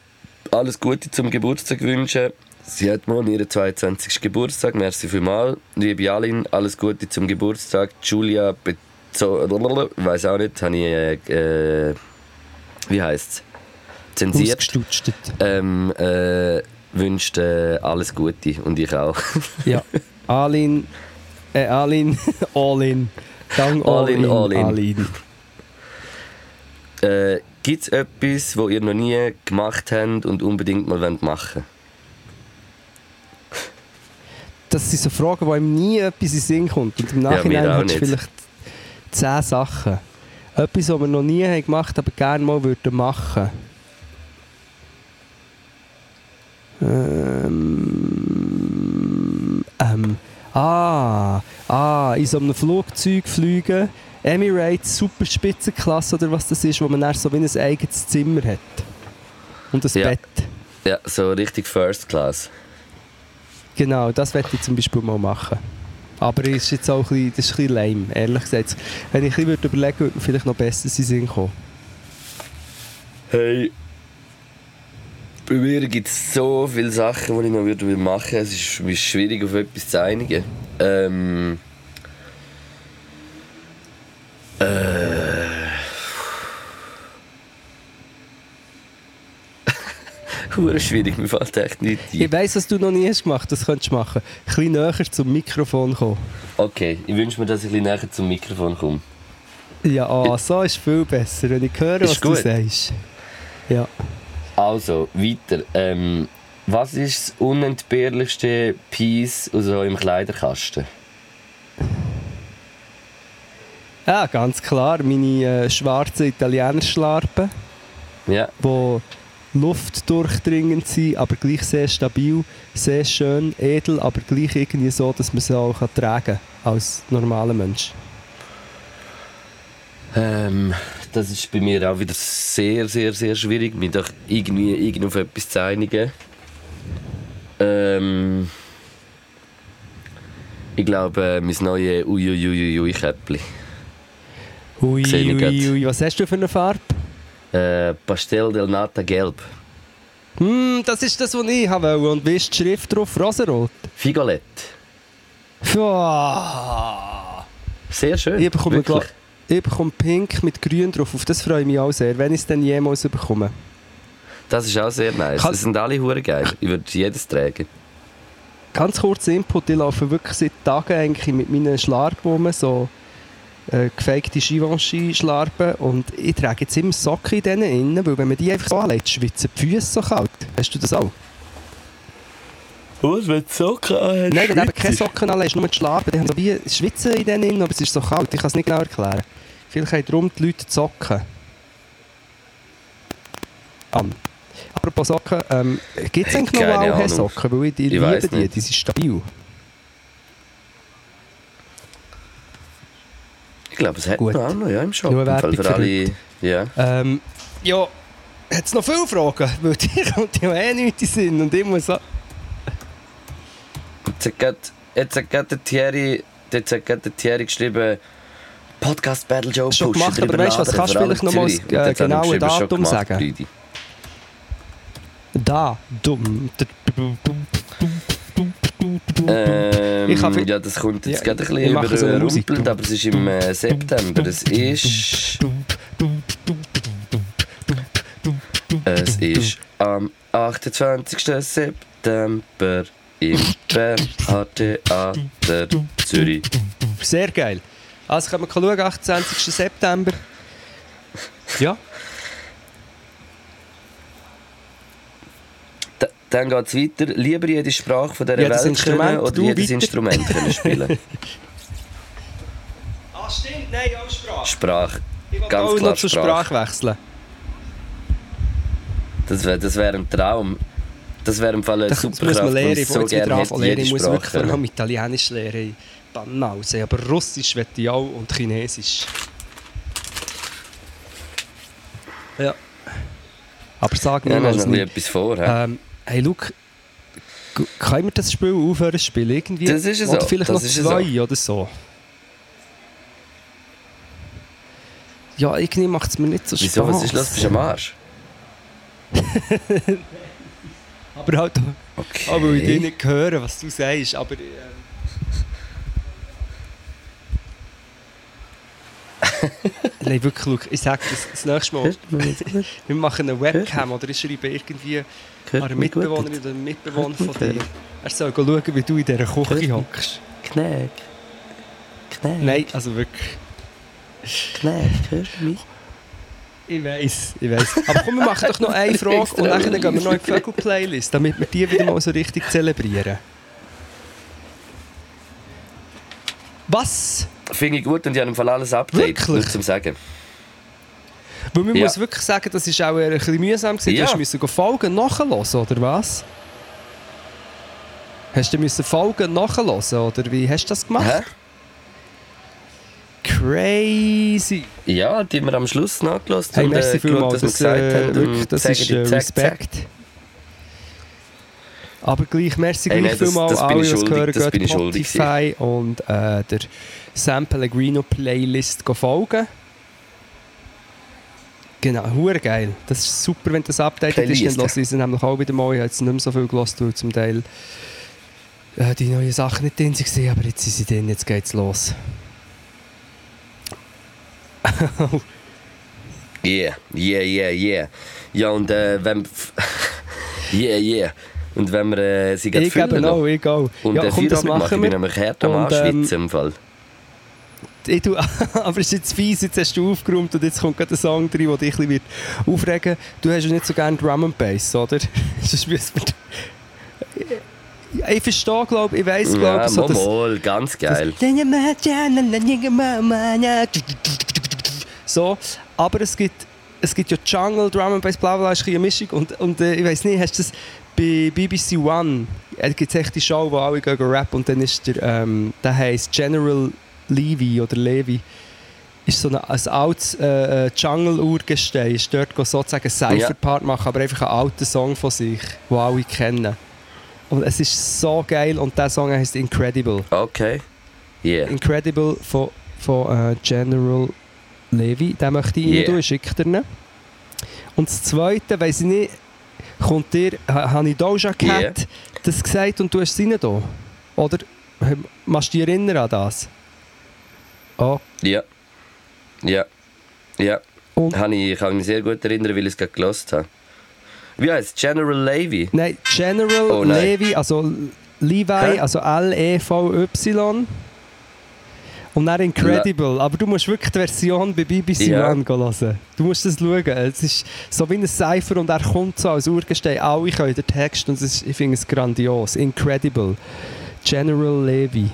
alles Gute zum Geburtstag wünschen? Sie hat morgen ihren 22. Geburtstag. Merci vielmals. Liebe Aline, alles Gute zum Geburtstag. Julia Bezo... Ich weiß auch nicht, habe ich... Äh, äh, wie heisst es? Zensiert. Ähm, äh, wünscht äh, alles Gute. Und ich auch. (laughs) Ja. Alin. Äh, Alin. (laughs) all in. Gang all, All in, in. all in. Alin. Äh, Gibt es etwas, was ihr noch nie gemacht habt und unbedingt mal wollt machen Das sind so Fragen, wo einem nie etwas in den Sinn kommt. Und im Ja, Nachhinein auch hast du vielleicht zehn Sachen. Etwas, was wir noch nie haben gemacht aber gerne mal würden machen ähm, ähm, ah, ah, in so einem Flugzeug fliegen. Emirates, super Spitzenklasse oder was das ist, wo man dann so wie ein eigenes Zimmer hat. Und ein Ja. Bett. Ja, so richtig First Class. Genau, das werde ich zum Beispiel mal machen. Aber es ist jetzt auch ein bisschen, das ist ein bisschen lame, ehrlich gesagt. Wenn ich ein bisschen überlegen würde, würde mir vielleicht noch besser in den Sinn kommen. Hey. Bei mir gibt es so viele Sachen, die ich noch würde machen würde. Es ist schwierig, auf etwas zu einigen. Ähm. Äh. Hure schwierig, mir fällt echt nicht ein. Ich weiss, was du noch nie hast gemacht das könntest du machen. Ein bisschen näher zum Mikrofon kommen. Okay, ich wünsche mir, dass ich ein bisschen näher zum Mikrofon komme. Ja, ah, so ist viel besser, wenn ich höre, Ist was du gut. sagst. Ja. Also, weiter. Ähm, was ist das unentbehrlichste Piece aus eurem Kleiderkasten? ja, ganz klar, meine äh, schwarzen Italiener-Schlarpen, Ja, die luftdurchdringend sind, aber gleich sehr stabil, sehr schön, edel, aber gleich irgendwie so, dass man sie auch tragen kann als normaler Mensch. ähm, das ist bei mir auch wieder sehr, sehr, sehr schwierig, mich doch irgendwie, irgendwie auf etwas zu einigen. Ähm, ich glaube, äh, mein neues Uiuiuiui-Käppli. Ui, ui, grad. ui, was hast du für eine Farbe? Äh, Pastel del Nata Gelb. Hm, das ist das, was ich habe wollte. Und wie ist die Schrift drauf? Rosenrot. Figolette. Pfah. Sehr schön. Ich bekomme, ich bekomme Pink mit Grün drauf. Auf das freue ich mich auch sehr, wenn ich es dann jemals bekomme. Das ist auch sehr nice. Kann- Das sind alle hure geil. Ich würde jedes tragen. Ganz kurzer Input, ich laufe wirklich seit Tagen eigentlich mit meinen Schlarpen rum, so äh, gefakte Givenchy-Schlarpen. Und ich trage jetzt immer Socken in denen innen, weil wenn man die einfach so anlegt, schwitzen die Füße so kalt. Hast du das auch? Was, wenn du Socken anhast? Nein, wenn du keine Socken anlegst, nur die Schlarpen, die haben so wie Schwitzen in denen innen, aber es ist so kalt. Ich kann es nicht genau erklären. Vielleicht haben darum die Leute die Socken an. Apropos Socken, ähm, gibt es eigentlich noch. Wauhe-Socken? Weil ich, ich Ich liebe die, nicht. die sind stabil. Ich glaube, es hat Gut. noch auch noch, ja, im Shop. Nur Fall Werbung für alle, ja. Ähm, ja, hat es noch viele Fragen? (laughs) Weil dir kommt ja eh nichts in Sinn und ich muss. Jetzt hat gerade- Jetzt hat gerade der Thierry, jetzt hat gerade der Thierry geschrieben, Podcast Battle Joe Schon pushen, gemacht, aber weißt du was, kannst du vielleicht noch mal Zürich. das, Und äh, genaue Datum gemacht, sagen? Da, dumm. Ähm, Ich hab- ja, das kommt jetzt Ja, gerade ein bisschen so Musik. überrumpelt, aber es ist im äh, September. Es ist... Es ist am 28. September im Bernhard-Theater Zürich. Sehr geil. Also können wir schauen, 28. September. Ja, dann geht es weiter. Lieber jede Sprache von dieser Jedes Welt Instrument, können oder jedes weiter. Instrument können spielen. (laughs) Ah, stimmt, nein, auch Sprache. Sprache. Ich will Ganz auch klar noch zur Sprache. Sprache wechseln. Das wäre das wär ein Traum. Das wäre im Fall eine Das muss Superkraft, man lernen. ich Ich so gerne hätte lernen. Ich muss Sprache wirklich vor allem. Italienisch lernen. Banause. Aber Russisch möchte ich auch und Chinesisch. Ja. Aber sag Ja, du noch nie. etwas vor. Ähm, hey, look, können wir das Spiel aufhören zu spielen? Irgendwie? Das ist es Oder so, vielleicht das noch zwei oder so. Ja, irgendwie macht es mir nicht so Spaß. Wieso? Was ist los? Bist du am Arsch? (laughs) Aber halt, Okay. aber ich will nicht hören, was du sagst. Aber. Ähm, (laughs) Nein, wirklich, schau, ich sag das, das nächste Mal. (laughs) Wir machen eine Webcam oder ich schreibe irgendwie an eine Mitbewohnerin oder einen Mitbewohner von dir. Er soll schauen, wie du in dieser Küche hockst. Knack. Knack. Nein, also wirklich. Knack. Hörst du mich? Ich weiß, ich weiß. Aber komm, wir machen doch noch eine (laughs) Frage und dann gehen wir noch in die Vögel-Playlist, damit wir die wieder mal so richtig zelebrieren. Was? Finde ich gut und ich habe im Fall alles updated. Wirklich? Zum Sagen. Weil man Ja. muss wirklich sagen, das war auch ein bisschen mühsam. Gewesen. Ja. Du musst Folgen nachhören, oder was? Hast du müssen Folgen nachhören, oder wie hast du das gemacht? Hä? Crazy! Ja, die haben wir am Schluss nachgelassen. Hey, und, merci äh, geschaut, vielmals. was wir Das, gesagt äh, haben. wirklich, und das ist äh, zack, zack. Aber gleich, merci Hey, gleich vielmals alle, die schuldig, hören, geht Spotify und äh, der Sam Pellegrino Playlist folgen. Genau, hure geil. Das ist super, wenn das updated ist. Dann höre ich nämlich auch wieder mal. Ich habe jetzt nicht mehr so viel gehört, weil zum Teil äh, die neuen Sachen nicht drin waren, aber jetzt sind sie drin, jetzt geht's los. (laughs) Yeah, yeah, yeah, yeah. Ja, und äh, wenn... (laughs) yeah, yeah. Und wenn wir äh, sie gerade füllen auch, ich auch. und ja, den komm, das machen, machen ich bin wir. nämlich hart am ähm, im Fall. Ich tu, (laughs) aber es ist jetzt fies, jetzt hast du aufgeräumt und jetzt kommt gerade ein Song drin, der dich ein bisschen aufregen wird. Du hast ja nicht so gerne Drum and Bass, oder? Sonst müssen wir... Ich verstehe, glaube ich, weiss, glaube Ja, so das... ganz geil. So, aber es gibt, es gibt ja Jungle, Drum and Bass, bla bla, ist ein eine Mischung und, und äh, ich weiss nicht, hast du das bei BBC One, äh, gibt es echt die Show, wo alle gehen rap und dann ist der, ähm, der heisst General Levy oder Levi, ist so ein, ein altes äh, äh, Jungle-Urgestein, ist dort sozusagen einen Cypher-Part machen, aber einfach einen alten Song von sich, den alle kennen. Und es ist so geil und der Song heißt Incredible. Okay. Yeah. Incredible von, von äh, General Levy. Den möchte ich Yeah. Ihnen tun, ich schicke dir ihn. Und das Zweite, weiss ich nicht, kommt dir, ha- habe ich Doja Cat Yeah. das gesagt und du hast es rein da? Oder machst du dich erinnern an das? Oh, Ja. Ja. Ja. und, ich, ich kann mich sehr gut erinnern, weil ich es gerade gelost habe. Wie heißt es? General Levy? nein, General Oh, nein. Levy, also Levi, also L-E-V-Y. Und dann Incredible. Aber du musst wirklich die Version bei BBC Ja. One hören. Du musst das schauen. Es ist so wie ein Cypher und er kommt so als Urgestein. Alle können den Text und es ist, ich finde es grandios. Incredible. General Levy.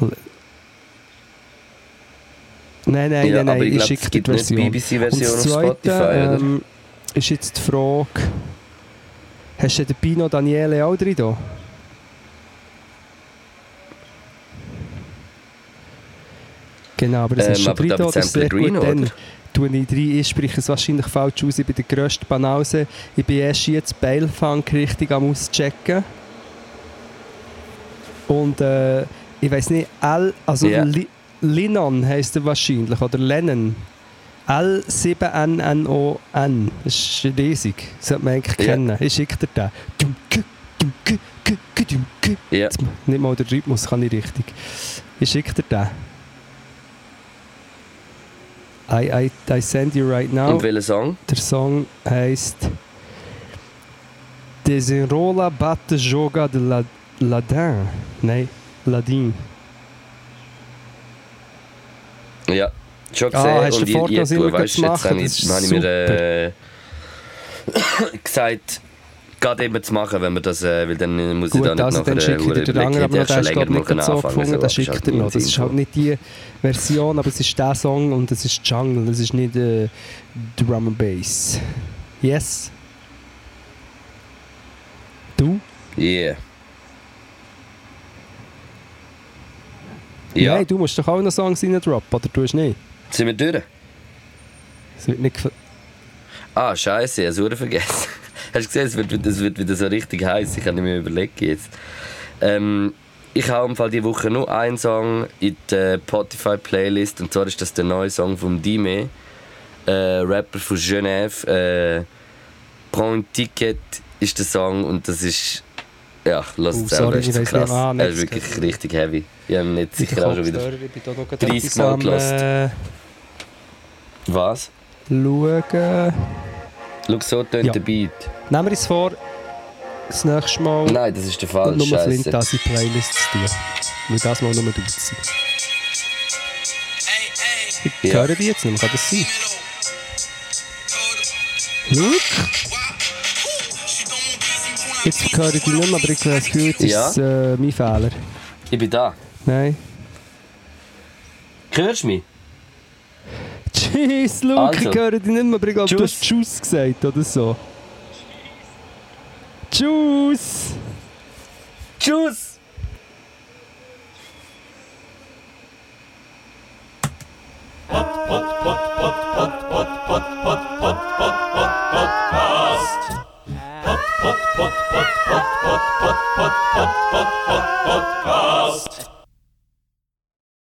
Le- Nein, nein, Ja, nein, nein, ich ich schicke es die nicht Version. BBC-Version Und auf Spotify, oder? ähm, ist jetzt die Frage, hast du den Pino Daniele auch drin? da? Genau, aber das Ähm, ist schon aber drin, da das sehr Sam gut. Dann tue ich rein, ich spreche es wahrscheinlich falsch aus, ich bin der grösste Banause. Ich bin erst jetzt Bailfunk richtig am auschecken. Und äh, ich weiß nicht, L, also. Li, Linon heisst er wahrscheinlich, oder Lennon. L7NNON. Das ist riesig. Das sollte man eigentlich Ja. kennen. Ich schicke dir den. Ja. Jetzt Nicht mal der Rhythmus kann ich richtig. Ich schicke dir den. I, I, I send you right now. Und welcher Song? Der Song heißt Desenrola Bate Joga de la, Ladin. Nein, Ladin. Ja, schon Ah, gesehen. hast du und vor, ich, das ich, immer weißt, zu jetzt habe ich, habe ich mir äh, (coughs) gesagt, gerade eben zu machen, wenn wir das, äh, weil dann muss ich Gut, da nicht also nachher dann schicke ich dir den anderen, aber der ich ist glaube ich nicht so gefunden, den schickt halt er noch. mein Das ist halt nicht die Version, aber es ist der Song und es ist Jungle, es ist nicht äh, Drum and Bass. Yes? Du? Yeah. Ja, Nein, du musst doch auch noch Songs rein droppen, oder tust du nicht? sind wir durch? Es wird nicht... Ah, scheiße, ich habe es vergessen. Hast du gesehen, es wird, es wird wieder so richtig heiß. Ich kann nicht mehr überlegen jetzt. Ähm, ich habe im Fall diese Woche nur einen Song in der Spotify-Playlist und zwar ist das der neue Song von Dime, äh, Rapper von Genève. Äh, Prends un Ticket ist der Song und das ist. Ja, lass Oh, es sorry, selber, ist krass. Ah, er ist das wirklich geht richtig heavy. Ich habe ihn den sicher auch schon wieder. Kopfhörern, Ich bin da noch 30 etwas Mal am, gelost. äh, Was? schauen. Schau, so tönt Ja. der Beat. Nehmen wir uns vor, das nächste Mal Nein, das ist der falsche nur Flint das in die Playlist zu tun. Weil das mal nur du sein. Ich Ja. höre die jetzt nicht mehr, kann das sein? Schau, jetzt höre ich die nicht mehr, aber ich habe das Gefühl, jetzt Ja. ist es äh, mein Fehler. Ich bin da. Nein. Hörst du mich? Tschüss, Luke, also. ich höre dich nicht mehr. Ich glaube, du hast Tschüss gesagt oder so. Tschüss! Tschüss! Podcast. Podcast.